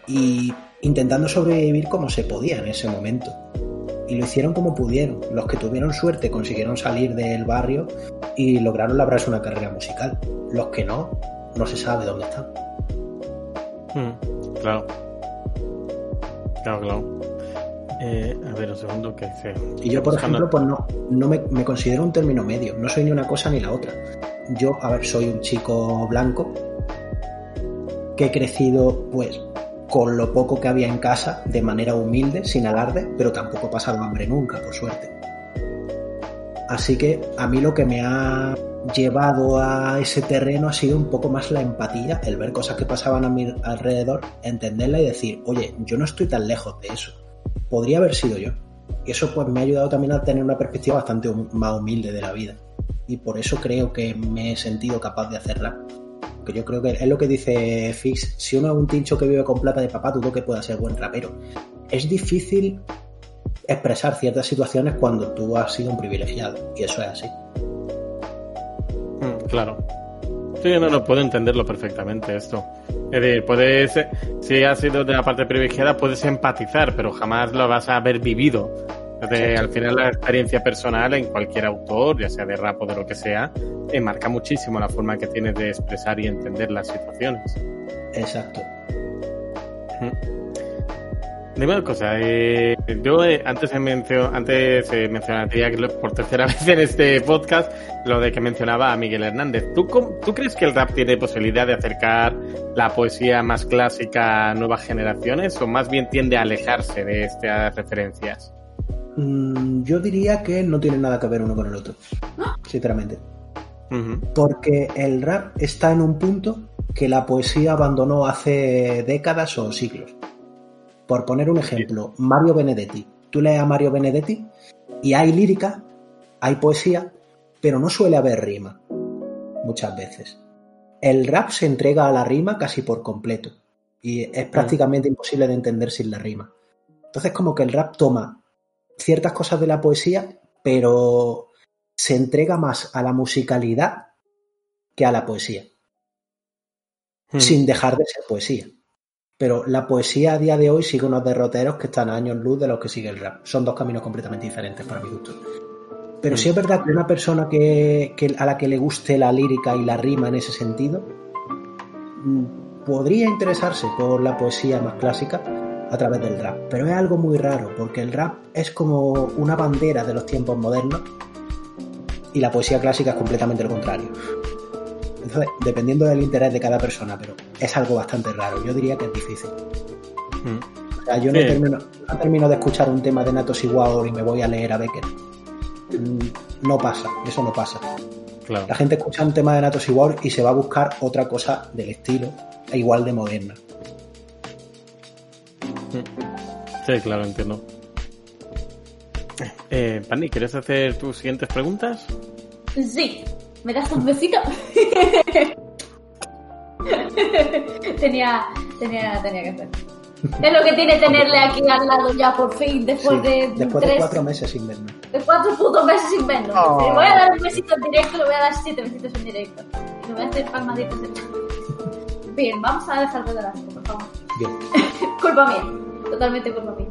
y intentando sobrevivir como se podía en ese momento. Y lo hicieron como pudieron. Los que tuvieron suerte consiguieron salir del barrio y lograron labrarse una carrera musical. Los que no, no se sabe dónde están. Hmm, Claro. Claro, claro. Eh, a ver, un segundo que dice. Y yo, por Buscando- ejemplo, pues no, no me, me considero un término medio. No soy ni una cosa ni la otra. Yo, a ver, soy un chico blanco que he crecido, pues, con lo poco que había en casa, de manera humilde, sin alarde, pero tampoco he pasado hambre nunca, por suerte. Así que a mí lo que me ha llevado a ese terreno ha sido un poco más la empatía, el ver cosas que pasaban a mi alrededor, entenderla y decir, oye, yo no estoy tan lejos de eso. Podría haber sido yo. Y eso pues me ha ayudado también a tener una perspectiva bastante más humilde de la vida. Y por eso creo que me he sentido capaz de hacerla que yo creo que es lo que dice Fix, si uno es un tincho que vive con plata de papá, dudo que pueda ser buen rapero. Es difícil expresar ciertas situaciones cuando tú has sido un privilegiado, y eso es así. Mm, claro. Sí, no, no puedo entenderlo perfectamente esto. Es decir, puedes, si has sido de la parte privilegiada, puedes empatizar, pero jamás lo vas a haber vivido al final la experiencia personal en cualquier autor, ya sea de rap o de lo que sea, eh, marca muchísimo la forma que tienes de expresar y entender las situaciones. Exacto. Dime una cosa, eh, yo eh, antes, antes eh, mencionaría por tercera vez en este podcast lo de que mencionaba a Miguel Hernández. ¿Tú, ¿Tú crees que el rap tiene posibilidad de acercar la poesía más clásica a nuevas generaciones o más bien tiende a alejarse de estas referencias? Mm, yo diría que no tienen nada que ver uno con el otro, sinceramente. Porque el rap está en un punto que la poesía abandonó hace décadas o siglos. Por poner un ejemplo, Mario Benedetti. Tú lees a Mario Benedetti y hay lírica, hay poesía, pero no suele haber rima, muchas veces. El rap se entrega a la rima casi por completo y es prácticamente imposible de entender sin la rima. Entonces como que el rap toma ciertas cosas de la poesía, pero se entrega más a la musicalidad que a la poesía. Hmm. Sin dejar de ser poesía. Pero la poesía a día de hoy sigue unos derroteros que están a años luz de los que sigue el rap. Son dos caminos completamente diferentes para mi gusto. Pero hmm. sí es verdad que una persona que, a la que le guste la lírica y la rima en ese sentido, mm, podría interesarse por la poesía más clásica, a través del rap. Pero es algo muy raro, porque el rap es como una bandera de los tiempos modernos y la poesía clásica es completamente lo contrario. Entonces, dependiendo del interés de cada persona, pero es algo bastante raro. Yo diría que es difícil. Mm. O sea, yo no, termino, de escuchar un tema de Natos Igual y me voy a leer a Becker. Mm, no pasa, eso no pasa. La gente escucha un tema de Natos Igual y se va a buscar otra cosa del estilo, e igual de moderna. Sí, claro, entiendo. Eh, Pani, ¿quieres hacer tus siguientes preguntas? Sí. ¿Me das un besito? tenía, tenía, tenía que hacer. Es lo que tiene tenerle aquí al lado ya por fin, después de después de cuatro meses sin vernos. De cuatro putos meses sin vernos. Oh. Le voy a dar un besito en directo, le voy a dar siete besitos en directo. Y le voy a hacer palmaditas en Bien, vamos a dejar de dar asco, por favor. Bien. culpa mía, totalmente culpa mía.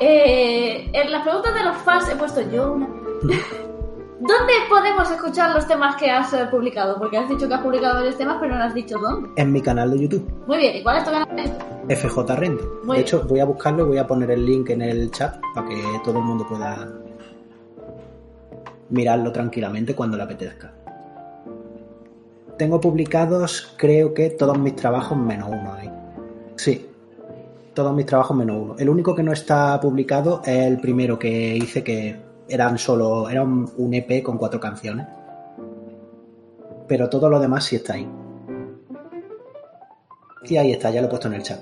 Eh, en las preguntas de los fans he puesto yo una. ¿Dónde podemos escuchar los temas que has eh, publicado? Porque has dicho que has publicado varios temas, pero no has dicho dónde. En mi canal de YouTube. Muy bien, ¿y cuál es tu canal de YouTube? FJ de hecho, voy a buscarlo y voy a poner el link en el chat para que todo el mundo pueda mirarlo tranquilamente cuando le apetezca. Tengo publicados, creo que todos mis trabajos menos uno ahí. Sí, todos mis trabajos menos uno. El único que no está publicado es el primero que hice que eran solo, era un EP con cuatro canciones. Pero todo lo demás sí está ahí. Y ahí está, ya lo he puesto en el chat.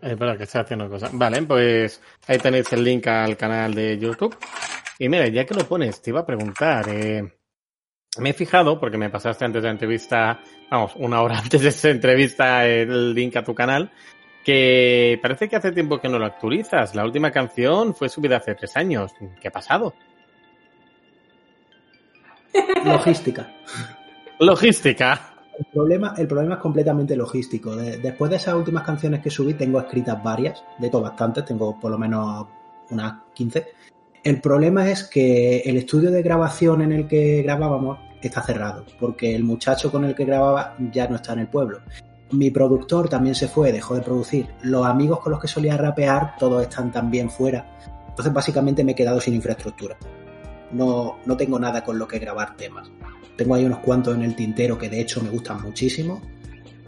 es verdad que estoy haciendo cosas. Vale, pues ahí tenéis el link al canal de YouTube. Y mira, ya que lo pones, te iba a preguntar. Eh, me he fijado, porque me pasaste antes de la entrevista, vamos, una hora antes de esa entrevista, el link a tu canal, que parece que hace tiempo que no lo actualizas. La última canción fue subida hace tres años. ¿Qué ha pasado? Logística. Logística. El problema, el problema es completamente logístico. después de esas últimas canciones que subí, tengo escritas varias, de todo bastantes, tengo por lo menos unas 15 el problema es que el estudio de grabación en el que grabábamos está cerrado, porque el muchacho con el que grababa ya no está en el pueblo. Mi productor también se fue, dejó de producir. Los amigos con los que solía rapear, todos están también fuera. Entonces básicamente me he quedado sin infraestructura. no, no tengo nada con lo que grabar temas. Tengo ahí unos cuantos en el tintero que de hecho me gustan muchísimo,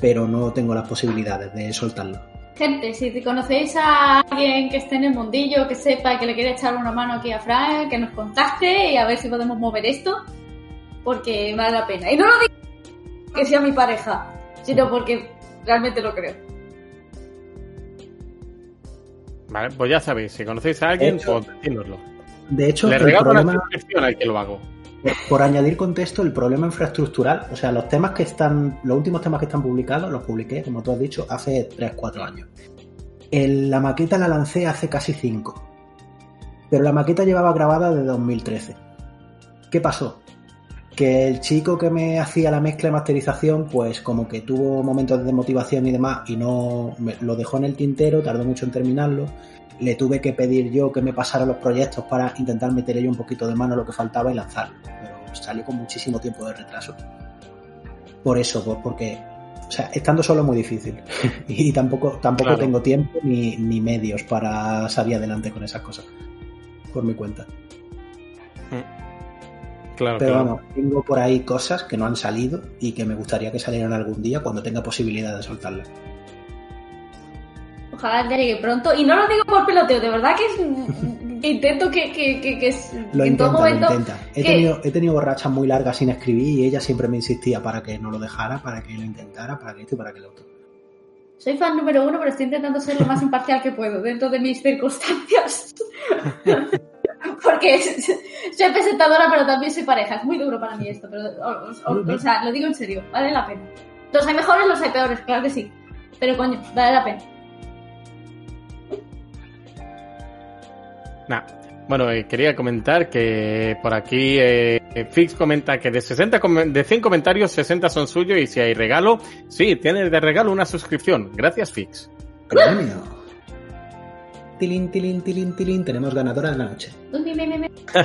pero no tengo las posibilidades de soltarlo. Gente, si conocéis a alguien que esté en el mundillo, que sepa que le quiere echar una mano aquí a Fran, que nos contacte y a ver si podemos mover esto, porque vale la pena. Y no lo digo que sea mi pareja, sino porque realmente lo creo. Vale, pues ya sabéis, si conocéis a alguien, hecho- pues decídnoslo. De hecho, Le el regalo una problema, suscripción al que lo hago. por, por añadir contexto, el problema infraestructural, o sea, los temas que están, los últimos temas que están publicados, los publiqué, como tú has dicho, hace 3-4 años. El- la maqueta la lancé hace casi 5. Pero la maqueta llevaba grabada desde 2013. ¿Qué pasó? Que el chico que me hacía la mezcla y masterización, pues como que tuvo momentos de desmotivación y demás, y no me- lo dejó en el tintero, tardó mucho en terminarlo. Le tuve que pedir yo que me pasara los proyectos para intentar meter yo un poquito de mano lo que faltaba y lanzarlo. Pero salió con muchísimo tiempo de retraso. Por eso, pues porque, o sea, estando solo es muy difícil. y tampoco, tampoco Claro. tengo tiempo ni, ni medios para salir adelante con esas cosas. Por mi cuenta. Claro, Pero claro. vamos, tengo por ahí cosas que no han salido y que me gustaría que salieran algún día cuando tenga posibilidad de soltarlas. Ojalá ya llegue pronto. Y no lo digo por peloteo, de verdad que, intento que, que, que, Lo en todo intenta, momento. lo intenta. He que- tenido, he tenido borrachas muy largas sin escribir y ella siempre me insistía para que no lo dejara, para que lo intentara, para que esto y para que lo otro. Soy fan número uno, pero estoy intentando ser lo más imparcial que puedo dentro de mis circunstancias. Porque soy presentadora, pero también soy pareja. Es muy duro para mí esto, pero o, o- o sea, lo digo en serio, vale la pena. Los hay mejores, los hay peores, claro que sí. Pero coño, vale la pena. Nah. Bueno, eh, quería comentar que por aquí eh, Fix comenta que de 60 com- de 100 comentarios, 60 son suyos y si hay regalo, sí, tiene de regalo una suscripción. Gracias, Fix. Premio. Tilín, tilín, tilín, tilín. Tenemos ganadora de la noche. Uy.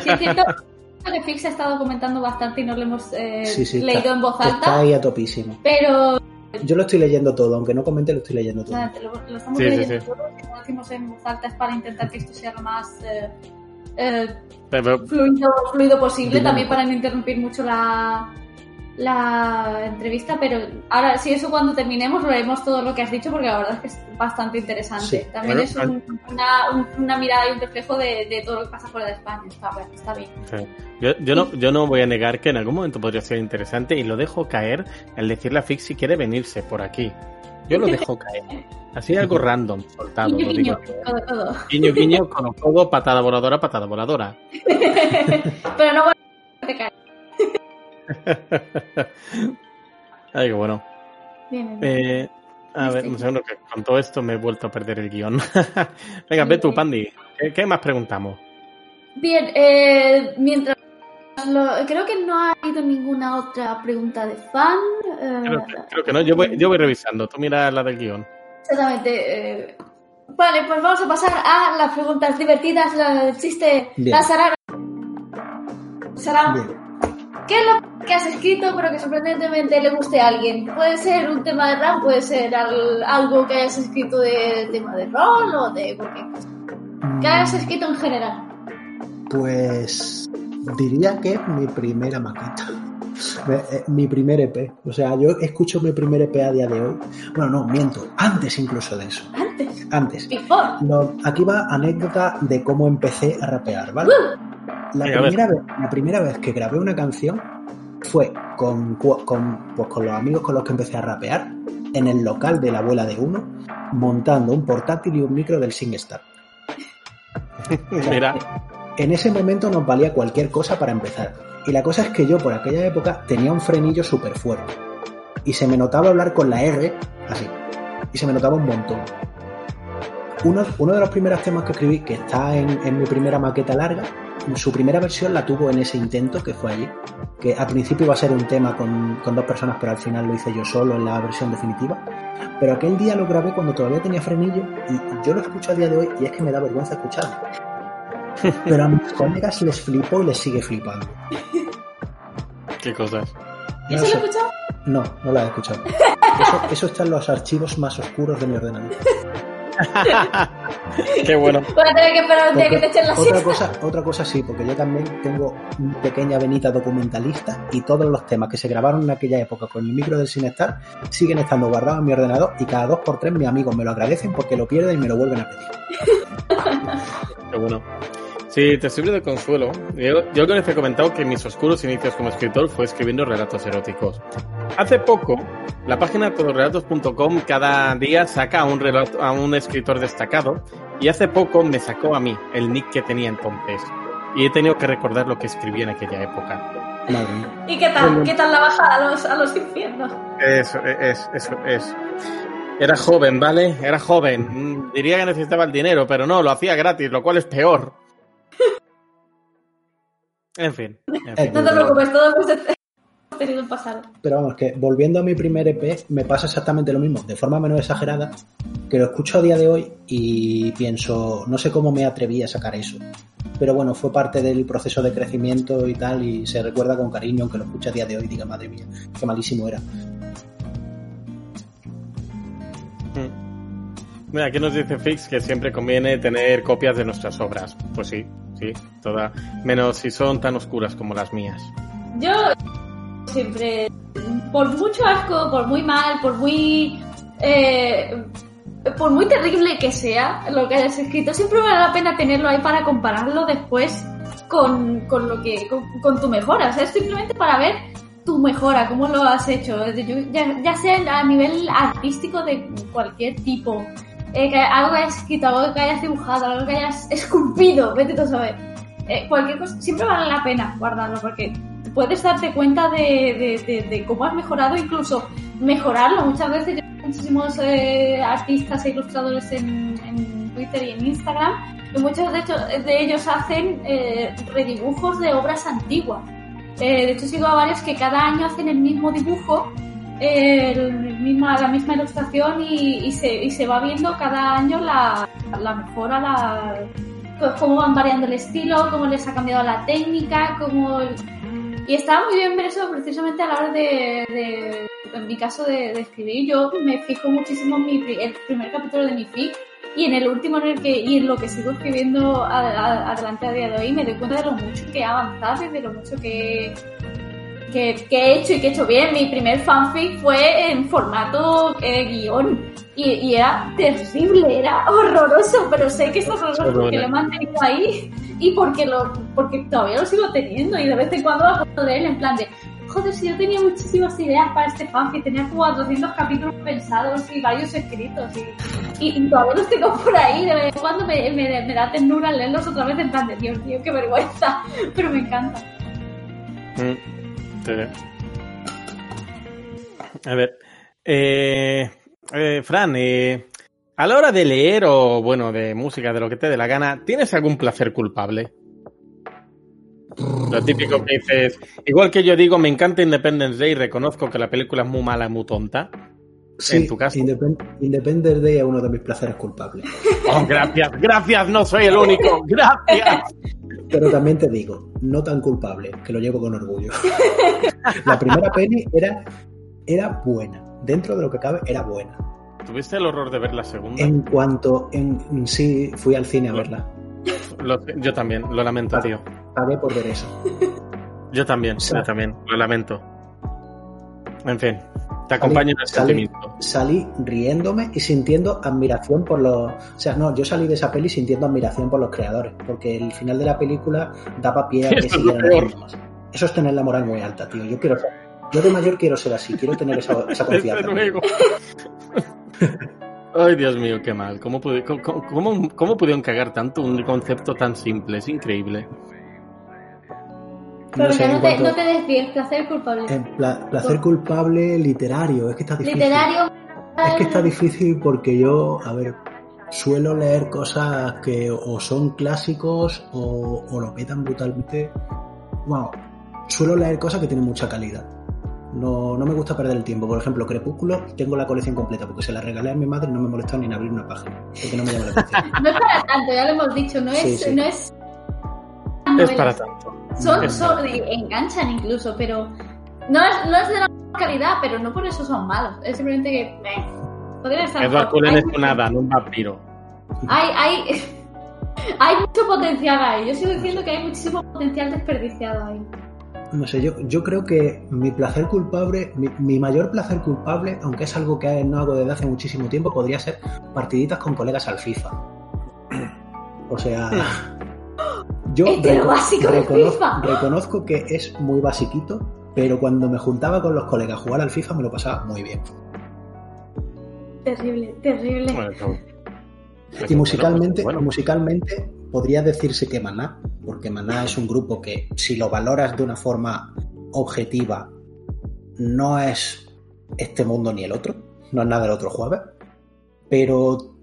Sí, que Fix ha estado comentando bastante y no lo hemos eh, Sí, sí, leído está, en voz está alta. ahí a topísimo. Pero Yo lo estoy leyendo todo, aunque no comente, lo estoy leyendo todo. te lo, lo estamos leyendo sí. todo. No lo decimos en voz alta es para intentar que esto sea lo más eh, eh, Pero- fluido, fluido posible, Dinámico. también para no interrumpir mucho la, la entrevista, pero ahora sí, eso cuando terminemos lo leemos todo lo que has dicho porque la verdad es que es bastante interesante. Sí. También Bueno, es un- una, un- una mirada y un reflejo de, de todo lo que pasa fuera de España. Está, bien, está bien. Sí. Yo, yo no, yo no voy a negar que en algún momento podría ser interesante y lo dejo caer el decirle a Fix si quiere venirse por aquí. Yo lo dejo caer. Así algo random, soltado, Guiño, lo guiño, todo, todo. Guiño, guiño, con todo, patada voladora, patada voladora. pero no voy a te caer. Ay, qué bueno. Bien, bien. Eh, a ver, un segundo, que con todo esto me he vuelto a perder el guion. Venga, ve tú, Pandi. ¿Qué, qué más preguntamos? Bien, eh, mientras lo- creo que no ha habido ninguna otra pregunta de fan. eh, Creo, creo que no, yo voy, yo voy revisando. Tú mira la del guion. Exactamente. eh, vale, pues vamos a pasar a las preguntas divertidas, la- el chiste, Bien. la sarara. Sara, Bien. ¿Qué es lo que has escrito pero que sorprendentemente le guste a alguien? Puede ser un tema de rap, puede ser al- algo que hayas escrito de tema de rol o de cualquier cosa. ¿Qué hayas escrito en general? Pues diría que es mi primera maqueta. Me- eh, Mi primer EP. O sea, yo escucho mi primer EP a día de hoy. Bueno, no, miento. Antes incluso de eso. Antes, Antes. before. Lo- aquí va anécdota de cómo empecé a rapear, ¿vale? La primera, vez, la primera vez que grabé una canción fue con, con, pues, con los amigos con los que empecé a rapear en el local de la abuela de uno, montando un portátil y un micro del SingStar. Mira, En ese momento nos valía cualquier cosa para empezar. Y la cosa es que yo por aquella época tenía un frenillo súper fuerte. Y se me notaba hablar con la R así. Y se me notaba un montón. Uno, uno de los primeros temas que escribí, que está en, en mi primera maqueta larga, su primera versión la tuvo en ese intento que fue allí. Que al principio iba a ser un tema con, con dos personas, pero al final lo hice yo solo en la versión definitiva. Pero aquel día lo grabé cuando todavía tenía frenillo y yo lo escucho a día de hoy y es que me da vergüenza escucharlo. Pero a mis colegas les flipó y les sigue flipando. qué cosas. ¿Y No eso lo he escuchado? No, no la he escuchado. Eso, eso está en los archivos más oscuros de mi ordenador. Qué bueno. Voy a tener que esperar un día que te echen la otra siesta. cosa, otra cosa sí, porque yo también tengo una pequeña venita documentalista y todos los temas que se grabaron en aquella época con el micro del Sinestar siguen estando guardados en mi ordenador y cada dos por tres mis amigos me lo agradecen porque lo pierden y me lo vuelven a pedir. Qué bueno. Sí, te sirve de consuelo. Yo, yo les he comentado que mis oscuros inicios como escritor fue escribiendo relatos eróticos. Hace poco, la página todorelatos.com cada día saca a un, relato- a un escritor destacado y hace poco me sacó a mí el nick que tenía entonces. Y he tenido que recordar lo que escribí en aquella época. Madre mía. ¿Y qué tal? ¿Qué tal la bajada a los, a los infiernos? Es, es, es, es. Era joven, ¿vale? Era joven. Mm, Diría que necesitaba el dinero, pero no, lo hacía gratis, lo cual es peor. En fin. en fin. No te preocupes, todos hemos tenido un pasado. Pero vamos, que volviendo a mi primer EP, me pasa exactamente lo mismo, de forma menos exagerada, que lo escucho a día de hoy y pienso, no sé cómo me atreví a sacar eso. Pero bueno, fue parte del proceso de crecimiento y tal, y se recuerda con cariño, aunque lo escuche a día de hoy diga, madre mía, qué malísimo era. Mira, aquí nos dice Fix que siempre conviene tener copias de nuestras obras. Pues sí, sí, toda. Menos si son tan oscuras como las mías. Yo siempre, por mucho asco, por muy mal, por muy... eh, por muy terrible que sea lo que hayas escrito, siempre vale la pena tenerlo ahí para compararlo después con, con lo que con, tu mejora. O sea, es simplemente para ver tu mejora, cómo lo has hecho, ya, ya sea a nivel artístico de cualquier tipo, eh, que algo que hayas escrito, algo que hayas dibujado, algo que hayas esculpido, vete tú a saber. Eh, cualquier cosa, siempre vale la pena guardarlo porque puedes darte cuenta de, de- de- de cómo has mejorado, incluso mejorarlo. Muchas veces yo muchísimos eh, artistas e ilustradores en, en Twitter y en Instagram y muchos de, hecho, de ellos hacen eh, redibujos de obras antiguas. Eh, de hecho, sigo a varios que cada año hacen el mismo dibujo, el misma, la misma ilustración y, se, va viendo cada año la, mejora, pues, cómo van variando el estilo, cómo les ha cambiado la técnica, cómo... Y estaba muy bien ver eso precisamente a la hora de, en mi caso, de, escribir. Yo me fijo muchísimo en mi, el primer capítulo de mi fic y en el último en el que, y lo que sigo escribiendo adelante a día de hoy, me doy cuenta de lo mucho que he avanzado y de lo mucho que, que, que he hecho y que he hecho bien. Mi primer fanfic fue en formato eh, guion y, y era terrible, era horroroso, pero sé que es horroroso porque lo he mantenido ahí y porque lo porque todavía lo sigo teniendo y de vez en cuando acuerdo de él en plan de joder, si yo tenía muchísimas ideas para este fanfic, tenía como 400 capítulos pensados y varios escritos y, y, y todavía los tengo por ahí, de vez en cuando me, me, me da ternura leerlos otra vez en plan de Dios mío, qué vergüenza, pero me encanta. Mm. A ver. Eh, eh, Fran, eh, a la hora de leer o, bueno, de música, de lo que te dé la gana, ¿tienes algún placer culpable? Lo típico que dices, igual que yo digo, me encanta Independence Day y reconozco que la película es muy mala, muy tonta. Sí, En tu caso. Independ- Independence Day es uno de mis placeres culpables. Oh, gracias, gracias, no soy el único, gracias. Pero también te digo, no tan culpable, que lo llevo con orgullo. La primera peli era, era buena. Dentro de lo que cabe, era buena. ¿Tuviste el horror de ver la segunda? En cuanto en sí fui al cine a verla. Lo- yo también, lo lamento, tío. Pagué por ver eso. Yo también, sea- yo también, lo lamento. En fin, te acompaño en el salí, sentimiento. salí riéndome y sintiendo admiración por los. O sea, no, yo salí de esa peli sintiendo admiración por los creadores, porque el final de la película daba pie a que siguieran haciendo más. Eso es tener la moral muy alta, tío. Yo quiero. Yo de mayor quiero ser así, quiero tener esa, esa confianza. Ay, Dios mío, qué mal. ¿Cómo, pude- cómo, cómo- cómo pudieron cagar tanto un concepto tan simple? Es increíble. Pero No sé, no te, cuanto- no te desvíes, placer culpable. en pla- placer culpable literario, es que está difícil. Literario. Es que está difícil porque yo, a ver, suelo leer cosas que o son clásicos o, o lo petan brutalmente. Wow, suelo leer cosas que tienen mucha calidad. No, no me gusta perder el tiempo. Por ejemplo, Crepúsculo, tengo la colección completa porque se la regalé a mi madre y no me molestó ni en abrir una página. Porque no me llama la atención. No es para tanto, ya lo hemos dicho, no es. Sí, sí. No es, Es para tanto. son, Es son- para- enganchan incluso, pero no es, no es de la calidad, pero no por eso son malos. Es simplemente que. meh, podría estar Edward. Cullen es un hada, no un vampiro. Hay, hay, hay mucho potencial ahí. Yo sigo diciendo que hay muchísimo potencial desperdiciado ahí. No sé, yo, yo creo que mi placer culpable, mi, mi mayor placer culpable, aunque es algo que no hago desde hace muchísimo tiempo, podría ser partiditas con colegas al FIFA. O sea, yo Este lo básico reconozco, FIFA. reconozco que es muy basiquito, pero cuando me juntaba con los colegas a jugar al FIFA me lo pasaba muy bien. Terrible, terrible. Bueno, Y musicalmente, bueno, musicalmente podría decirse que Maná, porque Maná es un grupo que si lo valoras de una forma objetiva, no es este mundo ni el otro, no es nada del otro jueves, pero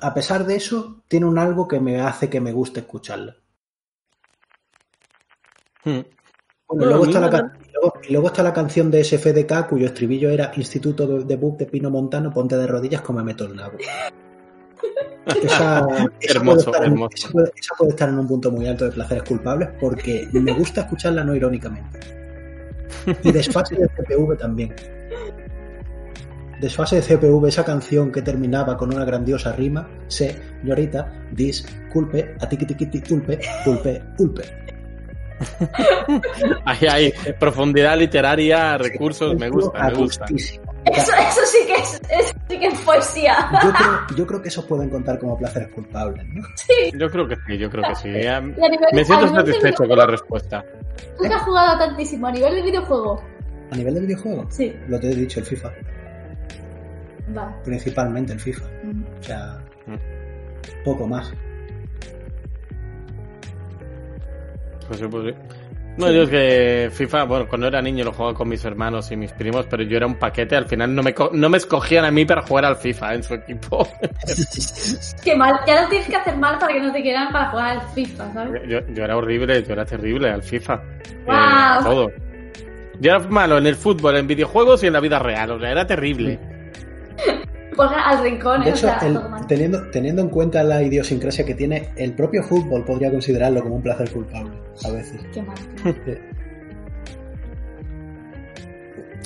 a pesar de eso, tiene un algo que me hace que me guste escucharla. Hmm. Bueno, luego, está la, can- luego, está la canción de SFDK cuyo estribillo era Instituto de Debug de Pino Montano, ponte de rodillas como me meto el nabo. Esa, esa Hermoso, puede en, esa puede- esa puede estar en un punto muy alto de placeres culpables porque me gusta escucharla no irónicamente. Y desfase de CPV también. Desfase de CPV, esa canción que terminaba con una grandiosa rima, señorita, disculpe, a tiqui tiqui culpe, culpe, culpe. Ahí hay profundidad literaria, recursos, me gusta, me gusta. Eso, eso sí que es, eso sí que es poesía. Yo creo, yo creo que esos pueden contar como placeres culpables, ¿no? Yo creo que sí, yo creo que sí. Me siento satisfecho con la respuesta. Tú que has jugado tantísimo a nivel de videojuego. A nivel de videojuego, Sí, lo te he dicho, el FIFA. Principalmente el FIFA. Mm. O sea, Mm. poco más. Pues sí, pues sí. No, yo es que FIFA, bueno, cuando era niño lo jugaba con mis hermanos y mis primos, pero yo era un paquete, al final no me, no me escogían a mí para jugar al FIFA en su equipo. Qué mal. Ya lo tienes que hacer mal para que no te quieran para jugar al FIFA, ¿sabes? Yo, yo era horrible, yo era terrible al FIFA. Guau. Eh, todo. Yo era malo en el fútbol, en videojuegos y en la vida real, o sea, era terrible. Juega al rincón, De ¿eh? o hecho, sea, el- teniendo, teniendo en cuenta la idiosincrasia que tiene, el propio fútbol podría considerarlo como un placer culpable, a veces. Qué mal.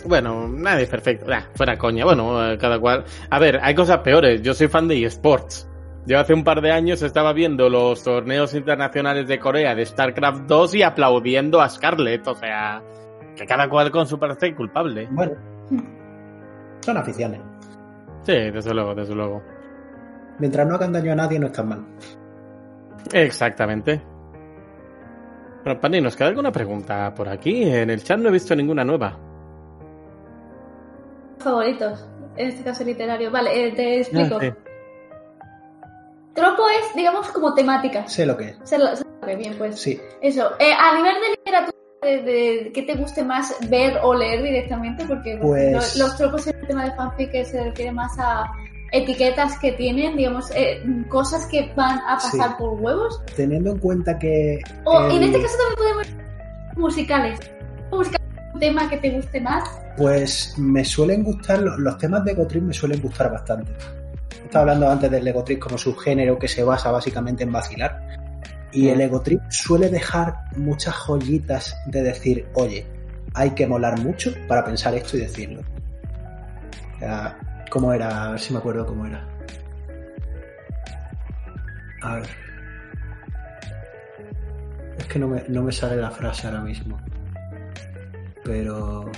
Bueno, nadie es perfecto. Fuera coña. Bueno, eh, cada cual. A ver, hay cosas peores. Yo soy fan de eSports. Yo hace un par de años estaba viendo los torneos internacionales de Corea de StarCraft 2 y aplaudiendo a Scarlett. O sea, que cada cual con su placer culpable. Bueno, son aficiones. Sí, desde luego, desde luego. Mientras no hagan daño a nadie, no están mal. Exactamente. Bueno, Pani, ¿nos queda alguna pregunta por aquí? En el chat no he visto ninguna nueva. Favoritos. En este caso literario. Vale, eh, te explico. Ah, sí. Tropo es, digamos, como temáticas. Sé lo que es. Lo, se lo que bien, pues. Sí. Eso. Eh, a nivel de literatura, de, de- ¿qué te guste más ver o leer directamente? Porque por Pues- ejemplo, los tropos en el tema de fanfic que se refiere más a etiquetas que tienen, digamos, eh, cosas que van a pasar Sí. por huevos. Teniendo en cuenta que. O el- en este caso también podemos musicales. Musical, un tema que te guste más. Pues me suelen gustar, los, los temas de Egotrip me suelen gustar bastante. Estaba hablando antes del Egotrip como subgénero que se basa básicamente en vacilar. Y el Egotrip suele dejar muchas joyitas de decir, oye, hay que molar mucho para pensar esto y decirlo. ¿cómo era? A ver si me acuerdo cómo era. A ver. Es que no me, no me sale la frase ahora mismo. Pero...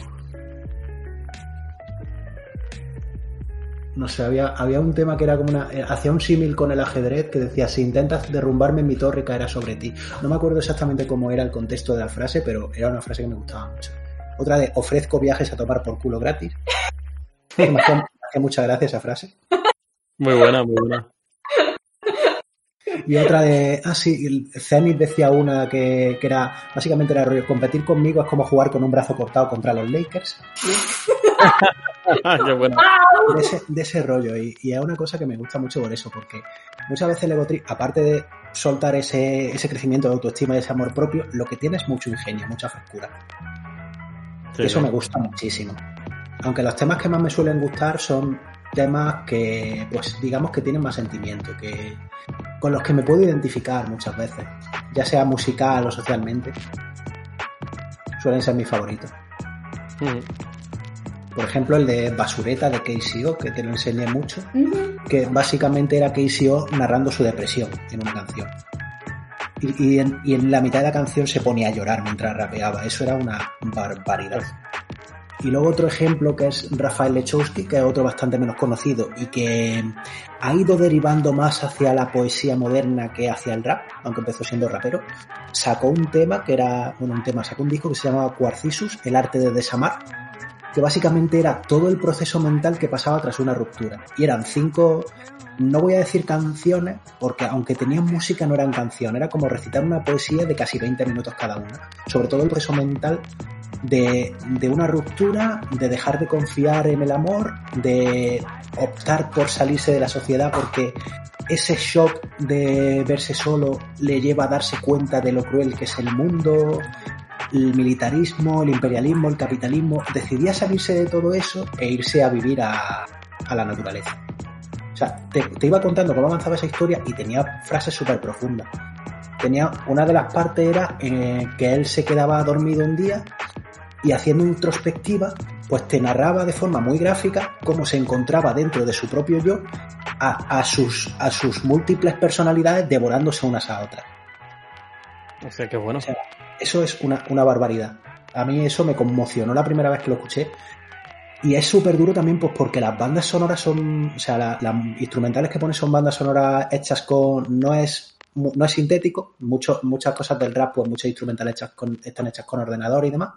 no sé, había, había un tema que era como una. eh, hacía un símil con el ajedrez que decía: si intentas derrumbarme, mi torre caerá sobre ti. No me acuerdo exactamente cómo era el contexto de la frase, pero era una frase que me gustaba mucho. Otra de: ofrezco viajes a tomar por culo gratis. me hacía, me hacía mucha gracia esa frase. Muy buena, muy buena. Y otra de. Ah, sí, el Zenith decía una que, que era. Básicamente era rollo: competir conmigo es como jugar con un brazo cortado contra los Lakers. De ese, de ese rollo y, y es una cosa que me gusta mucho por eso, porque muchas veces el egotrip, aparte de soltar ese, ese crecimiento de autoestima y ese amor propio, lo que tiene es mucho ingenio, mucha frescura. Sí, y eso me gusta muchísimo. Aunque los temas que más me suelen gustar son temas que, pues digamos que tienen más sentimiento, que con los que me puedo identificar muchas veces, ya sea musical o socialmente. Suelen ser mis favoritos. Mm. Por ejemplo, el de Basureta de KCO, que te lo enseñé mucho. Que básicamente era KCO narrando su depresión en una canción. Y, y en, y en la mitad de la canción se ponía a llorar mientras rapeaba. Eso era una barbaridad. Y luego otro ejemplo que es Rafael Lechowski, que es otro bastante menos conocido y que ha ido derivando más hacia la poesía moderna que hacia el rap, aunque empezó siendo rapero. Sacó un tema que era, bueno, un tema, sacó un disco que se llamaba Quarcisus, el arte de desamar, que básicamente era todo el proceso mental que pasaba tras una ruptura. Y eran cinco, no voy a decir canciones, porque aunque tenían música no eran canciones, era como recitar una poesía de casi 20 minutos cada una. Sobre todo el proceso mental de, de, una ruptura, de dejar de confiar en el amor, de optar por salirse de la sociedad porque ese shock de verse solo le lleva a darse cuenta de lo cruel que es el mundo, el militarismo, el imperialismo, el capitalismo. Decidía salirse de todo eso e irse a vivir a, a la naturaleza. O sea, te, te, iba contando cómo avanzaba esa historia y tenía frases súper profundas. Tenía una de las partes era eh, que él se quedaba dormido un día y haciendo introspectiva, pues te narraba de forma muy gráfica cómo se encontraba dentro de su propio yo a, a sus, a sus múltiples personalidades devorándose unas a otras. O sea, qué bueno. O sea, eso es una, una, barbaridad. A mí eso me conmocionó la primera vez que lo escuché. Y es súper duro también pues porque las bandas sonoras son, o sea, las la instrumentales que pone son bandas sonoras hechas con, no es, no es sintético, mucho, muchas cosas del rap, pues muchas instrumentales hechas con, están hechas con ordenador y demás.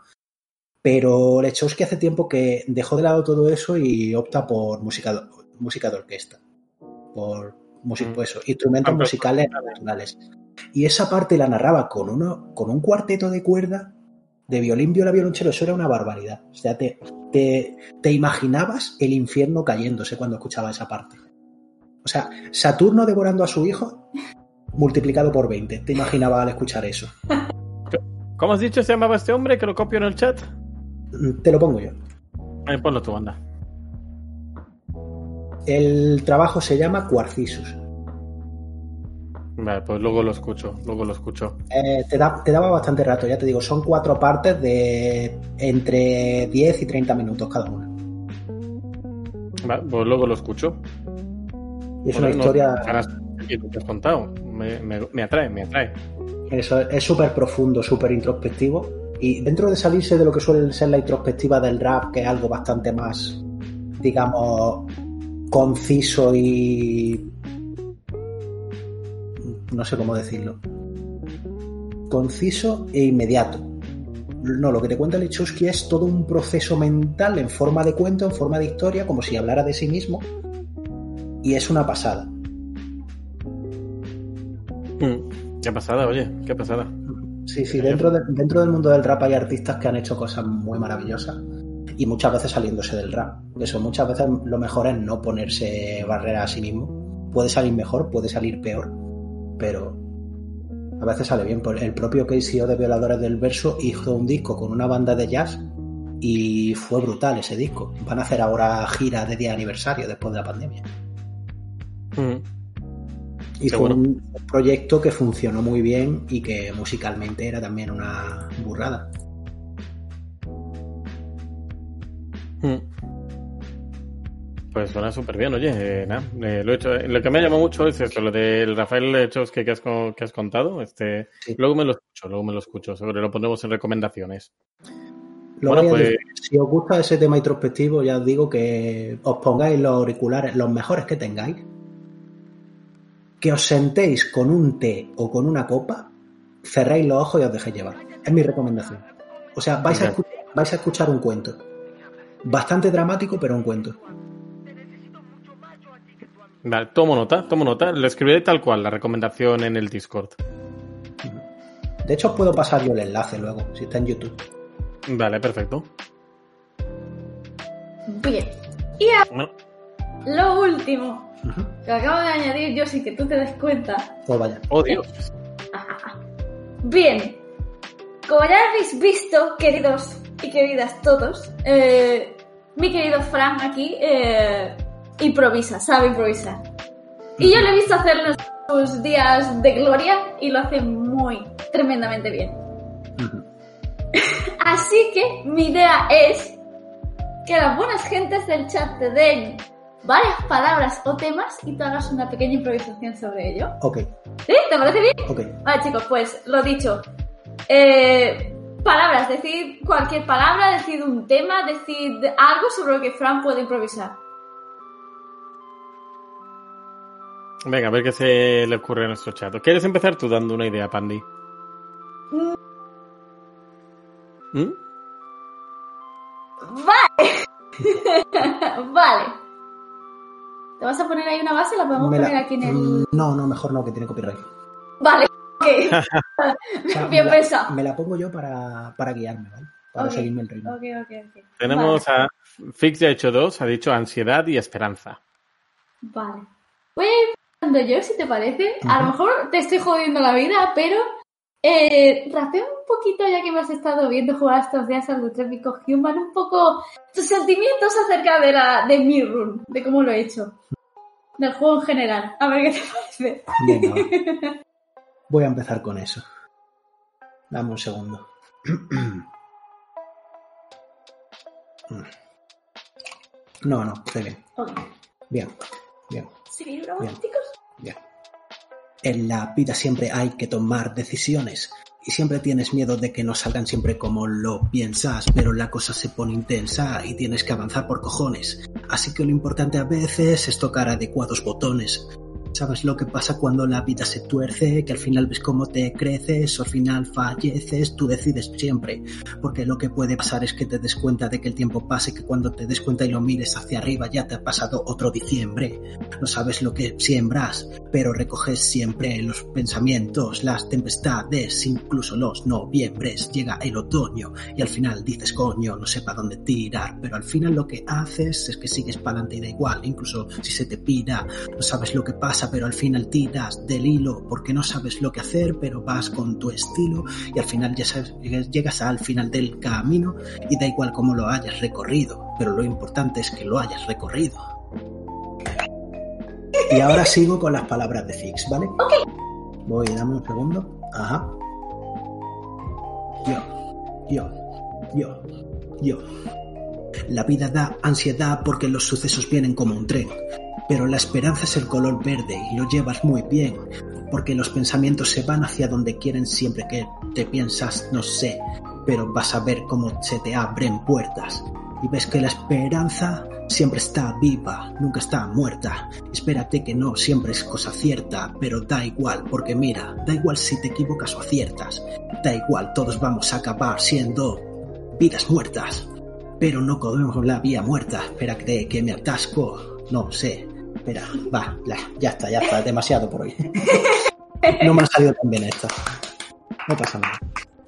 Pero Lechowski hace tiempo que dejó de lado todo eso y opta por música, música de orquesta. Por mm. pues eso, instrumentos musicales naturales. Y esa parte la narraba con, uno, con un cuarteto de cuerda de violín, viola, violonchelo. Eso era una barbaridad. O sea, te, te, te imaginabas el infierno cayéndose cuando escuchaba esa parte. O sea, Saturno devorando a su hijo multiplicado por 20. Te imaginaba al escuchar eso. ¿Cómo has dicho se llamaba este hombre? Que lo copio en el chat. Te lo pongo yo. Eh, ponlo tu banda. El trabajo se llama Quarcisus. Vale, pues luego lo escucho, luego lo escucho. Eh, te, da, te, daba bastante rato, ya te digo, son cuatro partes de entre 10 y 30 minutos cada una. Vale, pues luego lo escucho. Y es bueno, una historia... No, te has contado, me, me, me atrae, me atrae. Eso es súper profundo, súper introspectivo y dentro de salirse de lo que suele ser la introspectiva del rap, que es algo bastante más, digamos, conciso y... no sé cómo decirlo. Conciso e inmediato. No, lo que te cuenta Lechowski es todo un proceso mental en forma de cuento, en forma de historia, como si hablara de sí mismo. Y es una pasada. Mm, qué pasada, oye, qué pasada. Sí, sí, dentro, de, dentro del mundo del rap hay artistas que han hecho cosas muy maravillosas y muchas veces saliéndose del rap. Eso, muchas veces lo mejor es no ponerse barrera a sí mismo. Puede salir mejor, puede salir peor, pero a veces sale bien. El propio KCO de Violadores del Verso hizo un disco con una banda de jazz y fue brutal ese disco. Van a hacer ahora gira de día aniversario después de la pandemia. Mm. Y fue un proyecto que funcionó muy bien y que musicalmente era también una burrada. Pues suena súper bien, oye, eh, nada, eh, lo, he hecho, lo que me ha llamado mucho es esto, lo del Rafael Hechos que, has, que has contado, este, sí. luego me lo escucho, luego me lo escucho, sobre lo ponemos en recomendaciones. Lo bueno, pues... Decir, si os gusta ese tema introspectivo, ya os digo que os pongáis los auriculares, los mejores que tengáis, que os sentéis con un té o con una copa, cerréis los ojos y os dejéis llevar. Es mi recomendación. O sea, vais a, escuchar, vais a escuchar un cuento. Bastante dramático, pero un cuento. Vale, tomo nota, tomo nota. Lo escribiré tal cual, la recomendación en el Discord. De hecho, os puedo pasar yo el enlace luego, si está en YouTube. Vale, perfecto. Bien. Y ahora, lo último Uh -huh. Que acabo de añadir yo sin que tú te des cuenta. Oh, vaya. Oh, Dios. Bien. Como ya habéis visto, queridos y queridas todos, eh, mi querido Frank aquí eh, improvisa, sabe improvisar. Y yo lo he visto hacer sus días de gloria y lo hace muy, tremendamente bien. Uh -huh. Así que mi idea es que las buenas gentes del chat te den varias palabras o temas y tú hagas una pequeña improvisación sobre ello. Ok, ¿Sí? ¿Te parece bien? ok. Vale, chicos, pues lo dicho. Eh, palabras, decid cualquier palabra, decid un tema, decid algo sobre lo que Fran puede improvisar. Venga, a ver qué se le ocurre a nuestro chat. ¿Quieres empezar tú dando una idea, Pandy? Mm. ¿Mm? Vale. vale. ¿Te vas a poner ahí una base? La podemos Me la- poner aquí en el. No, no, mejor no, que tiene copyright. Vale, ok. Bien me la- pensado. Me la pongo yo para, para guiarme, ¿vale? Para seguirme el ritmo. Ok, ok, ok. Tenemos a Fix ya ha hecho dos, ha dicho ansiedad y esperanza. Vale. Voy a ir yo, si te parece. A lo mejor te estoy jodiendo la vida, pero eh, rapea un poquito, ya que me has estado viendo jugar estos días al Trópico Human, un poco tus sentimientos acerca de la de mi run, de cómo lo he hecho. Del juego en general. A ver qué te parece. Voy a empezar con eso. Dame un segundo. No, no, estoy bien. Bien, bien, ¿Seguir grabando, chicos? bien. En la vida siempre hay que tomar decisiones y siempre tienes miedo de que no salgan siempre como lo piensas, pero la cosa se pone intensa y tienes que avanzar por cojones. Así que lo importante a veces es tocar adecuados botones. ¿Sabes lo que pasa cuando la vida se tuerce? Que al final ves cómo te creces, o al final falleces, tú decides siempre. Porque lo que puede pasar es que te des cuenta de que el tiempo pase, que cuando te des cuenta y lo mires hacia arriba ya te ha pasado otro diciembre. No sabes lo que siembras, pero recoges siempre los pensamientos, las tempestades, incluso los noviembres. Llega el otoño y al final dices, coño, no sé para dónde tirar, pero al final lo que haces es que sigues para adelante y da igual, incluso si se te pira, no sabes lo que pasa, pero al final tiras del hilo porque no sabes lo que hacer, pero vas con tu estilo y al final ya sabes, llegas al final del camino y da igual cómo lo hayas recorrido, pero lo importante es que lo hayas recorrido. Y ahora sigo con las palabras de Fix, ¿vale? Voy, dame un segundo. Ajá. Yo, yo, yo, yo. La vida da ansiedad porque los sucesos vienen como un tren, pero la esperanza es el color verde y lo llevas muy bien, porque los pensamientos se van hacia donde quieren siempre que te piensas, no sé, pero vas a ver cómo se te abren puertas y ves que la esperanza siempre está viva, nunca está muerta. Espérate que no siempre es cosa cierta, pero da igual, porque mira, da igual si te equivocas o aciertas, da igual, todos vamos a acabar siendo vidas muertas. Pero no comemos la vía muerta. Espérate que me atasco. No sé. Espera, va, ya está, ya está. Demasiado por hoy. No me ha salido tan bien esta. No pasa nada.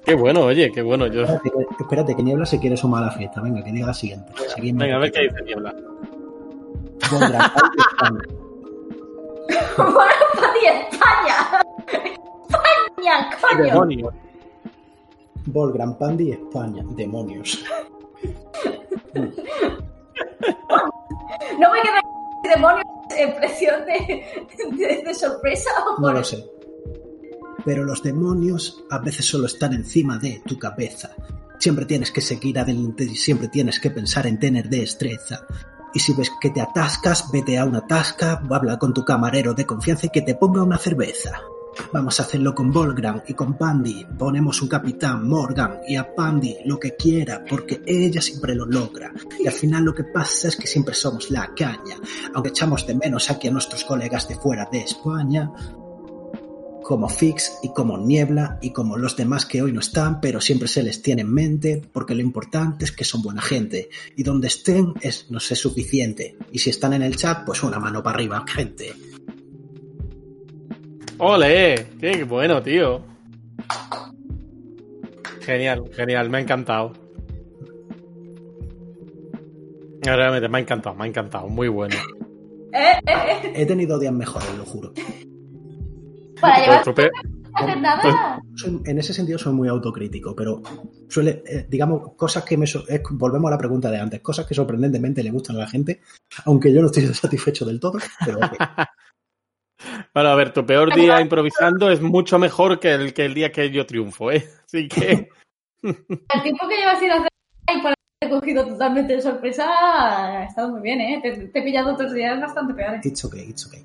Qué bueno, oye, qué bueno. Yo... Espérate, que- espérate, que Niebla se quiere sumar a la fiesta. Venga, que diga la siguiente. Seguimos. Venga, a ver qué dice Niebla. España. ¡Bueno, Pati, España! ¡España, ¡Qué coño! demonio! Bol Gran Pandi España. Demonios. No me queda demonios impresión de, de, de sorpresa o No por- lo sé. Pero los demonios a veces solo están encima de tu cabeza. Siempre tienes que seguir adelante y siempre tienes que pensar en tener destreza. Y si ves que te atascas, vete a una tasca, habla con tu camarero de confianza y que te ponga una cerveza. Vamos a hacerlo con Volgram y con Pandy. Ponemos un capitán Morgan y a Pandy lo que quiera, porque ella siempre lo logra. Y al final lo que pasa es que siempre somos la caña. Aunque echamos de menos aquí a nuestros colegas de fuera de España, como Fix y como Niebla y como los demás que hoy no están, pero siempre se les tiene en mente, porque lo importante es que son buena gente. Y donde estén es, no sé, suficiente. Y si están en el chat, pues una mano para arriba, gente. ¡Ole! ¡Qué bueno, tío! Genial, genial, me ha encantado. Realmente me ha encantado, me ha encantado, muy bueno. Eh, eh, eh, He tenido días mejores, lo juro. Para llevar nada. Soy- en ese sentido soy muy autocrítico, pero suele, eh, digamos, cosas que me... so- es- volvemos a la pregunta de antes, cosas que sorprendentemente le gustan a la gente, aunque yo no estoy satisfecho del todo, pero ok. Bueno, a ver, tu peor día improvisando es mucho mejor que el, que el día que yo triunfo, ¿eh? Así que... El tiempo que llevas sin hacer y por he cogido totalmente de sorpresa. Ha estado muy bien, ¿eh? Te, te he pillado otros días bastante peores. It's okay, it's okay.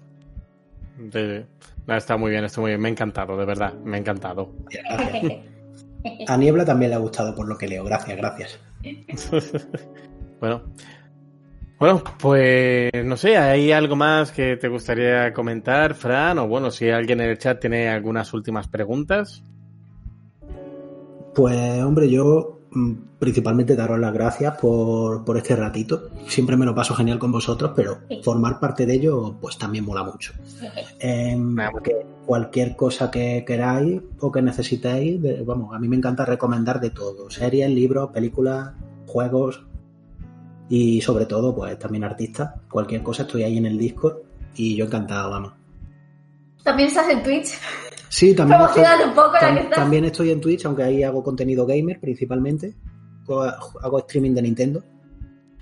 Sí, sí. No, está muy bien, está muy bien. Me ha encantado, de verdad. Me ha encantado. Gracias. A Niebla también le ha gustado por lo que leo. Gracias, gracias. bueno. Bueno, pues no sé, ¿hay algo más que te gustaría comentar, Fran? O bueno, si alguien en el chat tiene algunas últimas preguntas. Pues hombre, yo principalmente daros las gracias por, por este ratito. Siempre me lo paso genial con vosotros, pero formar parte de ello pues también mola mucho. Que cualquier cosa que queráis o que necesitéis, de- vamos, a mí me encanta recomendar de todo. Series, libros, películas, juegos y sobre todo pues también artistas. Cualquier cosa estoy ahí en el Discord y yo encantado, vamos. También estás en Twitch. Sí, también estoy, Promocionando un poco la tam- que estás. también estoy en Twitch, aunque ahí hago contenido gamer principalmente. Hago streaming de Nintendo.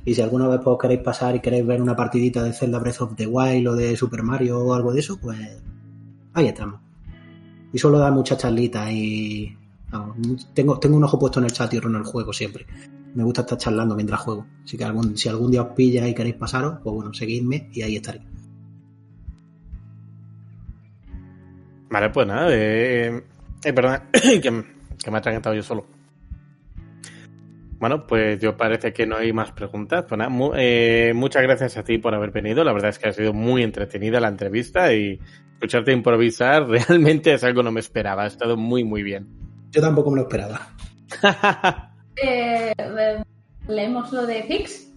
Y si alguna vez pues, os queréis pasar y queréis ver una partidita de Zelda Breath of the Wild o de Super Mario o algo de eso, pues ahí estamos. Y suelo dar muchas charlitas y vamos, tengo, tengo un ojo puesto en el chat y otro en el juego siempre. Me gusta estar charlando mientras juego. Así que algún, si algún día os pilla y queréis pasaros, pues bueno, seguidme y ahí estaré. Vale, pues nada, eh, eh, perdona, que, que me he atragantado yo solo. Bueno, pues yo parece que no hay más preguntas. Pues nada, mu- eh, muchas gracias a ti por haber venido. La verdad es que ha sido muy entretenida la entrevista y escucharte improvisar realmente es algo que no me esperaba. Ha estado muy, muy bien. Yo tampoco me lo esperaba. Eh, eh, leemos lo de Fix.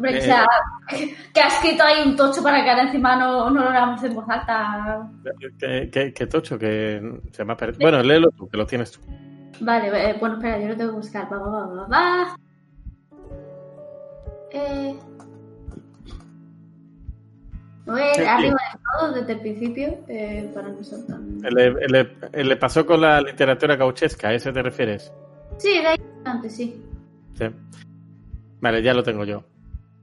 Hombre, Eh. o sea, que ha escrito ahí un tocho para que ahora encima no, no lo leamos en voz alta. ¿Qué, qué, qué tocho, que se me ha perdido. Bueno, léelo tú, que lo tienes tú. Vale, eh, bueno, espera, yo lo tengo que buscar. Va, va, va, va, va. Eh... Sí, sí. arriba de todo, desde el principio, eh, para no ser tan... Le, le- le pasó con la literatura gauchesca, ¿a ese te refieres? Sí, de ahí antes, sí. Sí. Vale, ya lo tengo yo.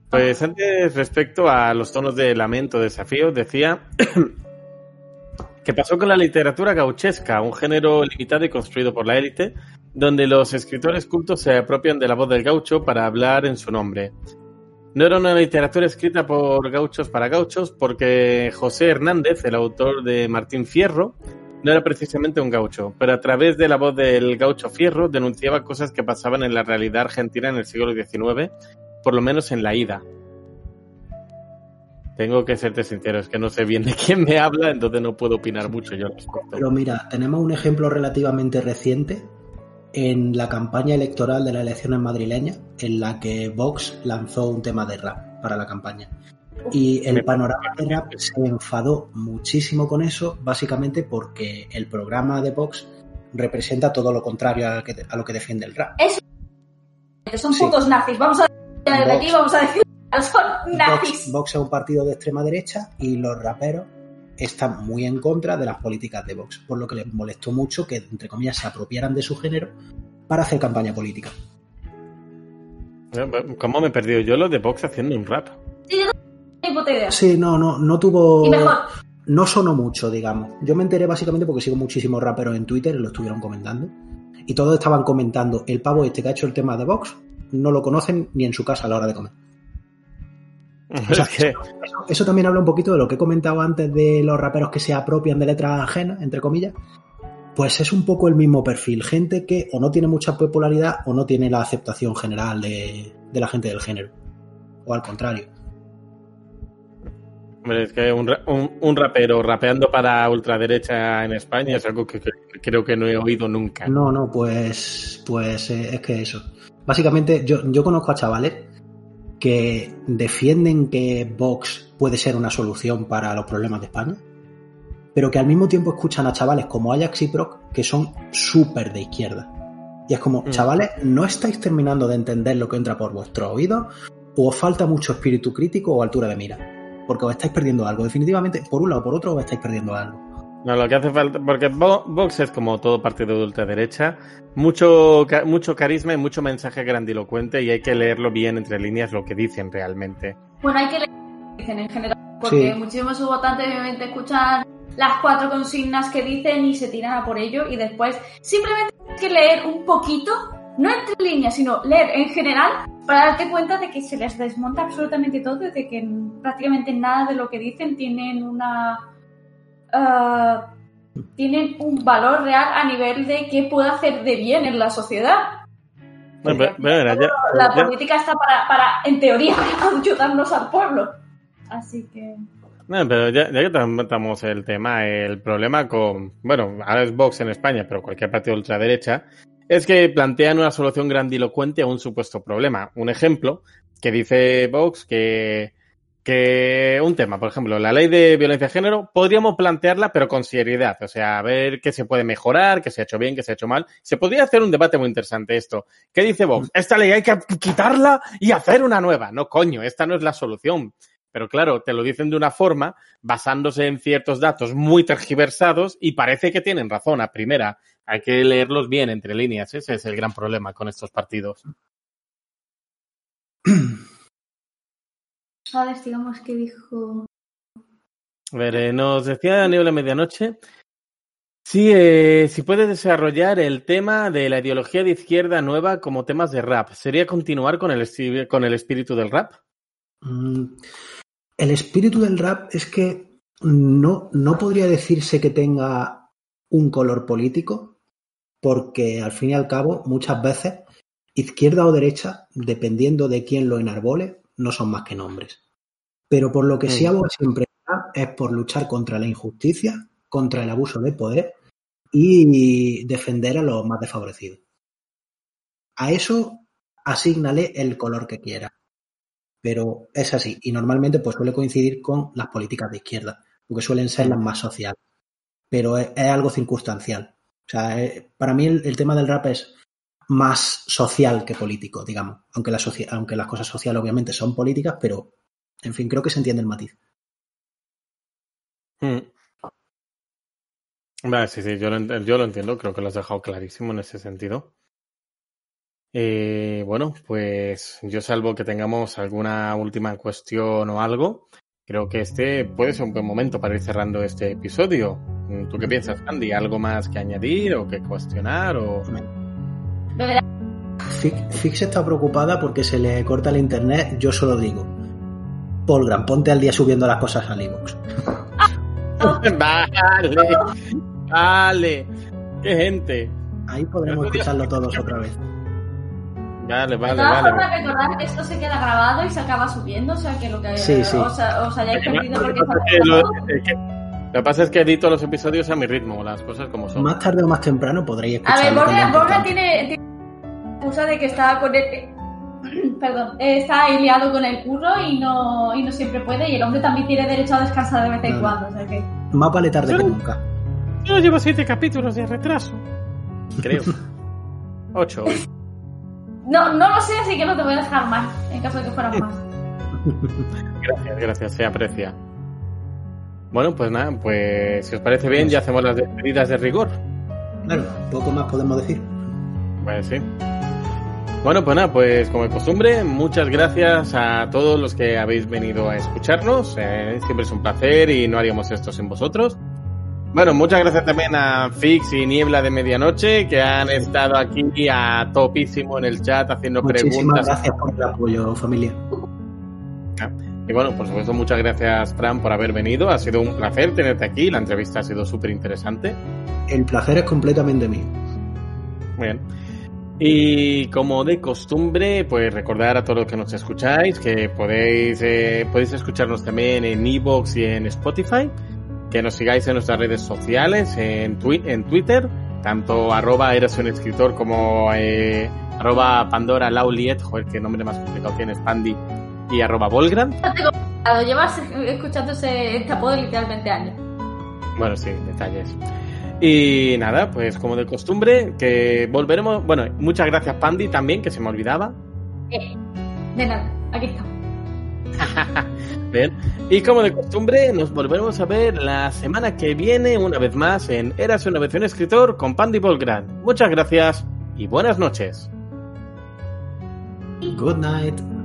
Pues antes, respecto a los tonos de lamento, desafío, decía que pasó con la literatura gauchesca, un género limitado y construido por la élite, donde los escritores cultos se apropian de la voz del gaucho para hablar en su nombre. No era una literatura escrita por gauchos para gauchos, porque José Hernández, el autor de Martín Fierro, no era precisamente un gaucho, pero a través de la voz del gaucho Fierro denunciaba cosas que pasaban en la realidad argentina en el siglo XIX, por lo menos en la ida. Tengo que serte sincero, es que no sé bien de quién me habla, entonces no puedo opinar mucho yo al respecto. Pero mira, tenemos un ejemplo relativamente reciente en la campaña electoral de las elecciones madrileñas, en la que Vox lanzó un tema de rap para la campaña. Y el panorama de rap se enfadó muchísimo con eso, básicamente porque el programa de Vox representa todo lo contrario a, que- a lo que defiende el rap. Son Sí. putos nazis, vamos a desde Vox. aquí vamos a decir, son nazis. Vox es un partido de extrema derecha y los raperos están muy en contra de las políticas de Vox, por lo que les molestó mucho que, entre comillas, se apropiaran de su género para hacer campaña política. ¿Cómo me he perdido yo lo de Vox haciendo un rap? Ni puta idea. Sí, no, no, no tuvo. Y mejor, No sonó mucho, digamos. Yo me enteré básicamente porque sigo muchísimos raperos en Twitter y lo estuvieron comentando. Y todos estaban comentando, el pavo este que ha hecho el tema de Vox, no lo conocen ni en su casa a la hora de comer. O sea, Eso, eso también habla un poquito de lo que he comentado antes de los raperos que se apropian de letras ajenas, entre comillas. Pues es un poco el mismo perfil. Gente que o no tiene mucha popularidad o no tiene la aceptación general de, de la gente del género. O al contrario. Hombre, es que un, un- un rapero rapeando para ultraderecha en España es algo que, que- que creo que no he oído nunca. No, no, pues, pues eh, es que eso. Básicamente, yo, yo conozco a chavales que defienden que Vox puede ser una solución para los problemas de España, pero que al mismo tiempo escuchan a chavales como Ajax y Proc que son súper de izquierda. Y es como, Mm. chavales, ¿no estáis terminando de entender lo que entra por vuestros oídos? ¿O os falta mucho espíritu crítico o altura de mira? Porque os estáis perdiendo algo. Definitivamente, por un lado o por otro, os estáis perdiendo algo. No, lo que hace falta, porque Vo- Vox es como todo partido de ultraderecha, mucho, mucho carisma y mucho mensaje grandilocuente y hay que leerlo bien entre líneas lo que dicen realmente. bueno, hay que leer lo que dicen en general, porque Sí. muchísimos de sus votantes obviamente escuchan las cuatro consignas que dicen y se tiran a por ello y después simplemente hay que leer un poquito no entre líneas, sino leer en general para darte cuenta de que se les desmonta absolutamente todo de que prácticamente nada de lo que dicen tienen una ah, tienen un valor real a nivel de qué puede hacer de bien en la sociedad. Bueno, mira, ya- la ya- política está para, para, en teoría, para ayudarnos al pueblo. Así que... No, pero ya, ya que tratamos el tema, el problema con, bueno, ahora es Vox en España, pero cualquier partido de ultraderecha, es que plantean una solución grandilocuente a un supuesto problema. Un ejemplo que dice Vox que, que un tema, por ejemplo, la ley de violencia de género, podríamos plantearla, pero con seriedad. O sea, a ver qué se puede mejorar, qué se ha hecho bien, qué se ha hecho mal. Se podría hacer un debate muy interesante esto. ¿Qué dice Vox? Esta ley hay que quitarla y hacer una nueva. No, coño, esta no es la solución. Pero claro, te lo dicen de una forma basándose en ciertos datos muy tergiversados y parece que tienen razón. A primera, hay que leerlos bien entre líneas. Ese es el gran problema con estos partidos. Alex, digamos que dijo... A ver, eh, nos decía Niebla Medianoche. Sí, eh, si puede desarrollar el tema de la ideología de izquierda nueva como temas de rap, ¿sería continuar con el, con el espíritu del rap? Mm, El espíritu del rap es que no, no podría decirse que tenga un color político, porque al fin y al cabo, muchas veces, izquierda o derecha, dependiendo de quién lo enarbole, no son más que nombres. Pero por lo que sí aboga siempre es por luchar contra la injusticia, contra el abuso de poder y defender a los más desfavorecidos. A eso asígnale el color que quiera pero es así. Y normalmente pues suele coincidir con las políticas de izquierda, porque suelen ser las más sociales. Pero es, algo circunstancial. O sea, eh, para mí el, tema del rap es más social que político, digamos. Aunque, la aunque las cosas sociales obviamente son políticas, pero en fin, creo que se entiende el matiz. Mm. Vale, sí, sí, yo lo, yo lo entiendo, creo que lo has dejado clarísimo en ese sentido. Eh, bueno, pues yo salvo que tengamos alguna última cuestión o algo, creo que este puede ser un buen momento para ir cerrando este episodio. Mm, ¿Tú qué piensas, Andy? ¿Algo más que añadir o que cuestionar? O... Fix, está preocupada porque se le corta el internet, yo solo digo. Polgram, ponte al día subiendo las cosas al iVoox. Vale, vale, qué gente. Ahí podemos escucharlo todos otra vez. Vale, de vale, todas vale. formas, recordad que esto se queda grabado y se acaba subiendo, o sea que lo que Sí, sí. Os, os hayáis perdido porque Lo que pasa es que lo- es que- lo que pasa es que edito los episodios a mi ritmo, las cosas como son. Más tarde o más temprano podréis A ver, Borja, Borja tiene, tiene excusa de que está con el... Perdón, eh, está ahí liado con el curro y no, y no siempre puede y el hombre también tiene derecho a descansar de vez en No. cuando, o sea que... Más vale tarde que nunca. Yo llevo siete capítulos de retraso. Creo. Ocho. No, no lo sé, así que no te voy a dejar más, en caso de que fueran más. Gracias, gracias, se aprecia. Bueno, pues nada, pues si os parece bien, ya hacemos las despedidas de rigor. Claro, poco más podemos decir. Pues sí. Bueno, pues nada, pues como de costumbre, muchas gracias a todos los que habéis venido a escucharnos. Eh, siempre es un placer y no haríamos esto sin vosotros. Bueno, muchas gracias también a Fix y Niebla de Medianoche que han estado aquí a topísimo en el chat haciendo Muchísimas preguntas. gracias por el apoyo, familia. Y bueno, por supuesto, muchas gracias, Fran, por haber venido. Ha sido un placer tenerte aquí. La entrevista ha sido súper interesante. El placer es completamente mío. Muy bien. Y como de costumbre, pues recordar a todos los que nos escucháis que podéis, eh, podéis escucharnos también en Evox y en Spotify, que nos sigáis en nuestras redes sociales, en, twi- en Twitter, tanto arroba eres un escritor como eh, arroba Pandora Lauliet, joder, qué nombre más complicado tienes, Pandy, y arroba Volgrand. Llevas escuchándose este apodo literalmente años. Bueno, sí, detalles. Y nada, pues como de costumbre, que volveremos. Bueno, muchas gracias, Pandy, también, que se me olvidaba. Eh, de nada, aquí está. Bien. Y como de costumbre, nos volveremos a ver la semana que viene, una vez más, en Eras una vez un escritor con Pandy Volgrad. Muchas gracias y buenas noches. Good night.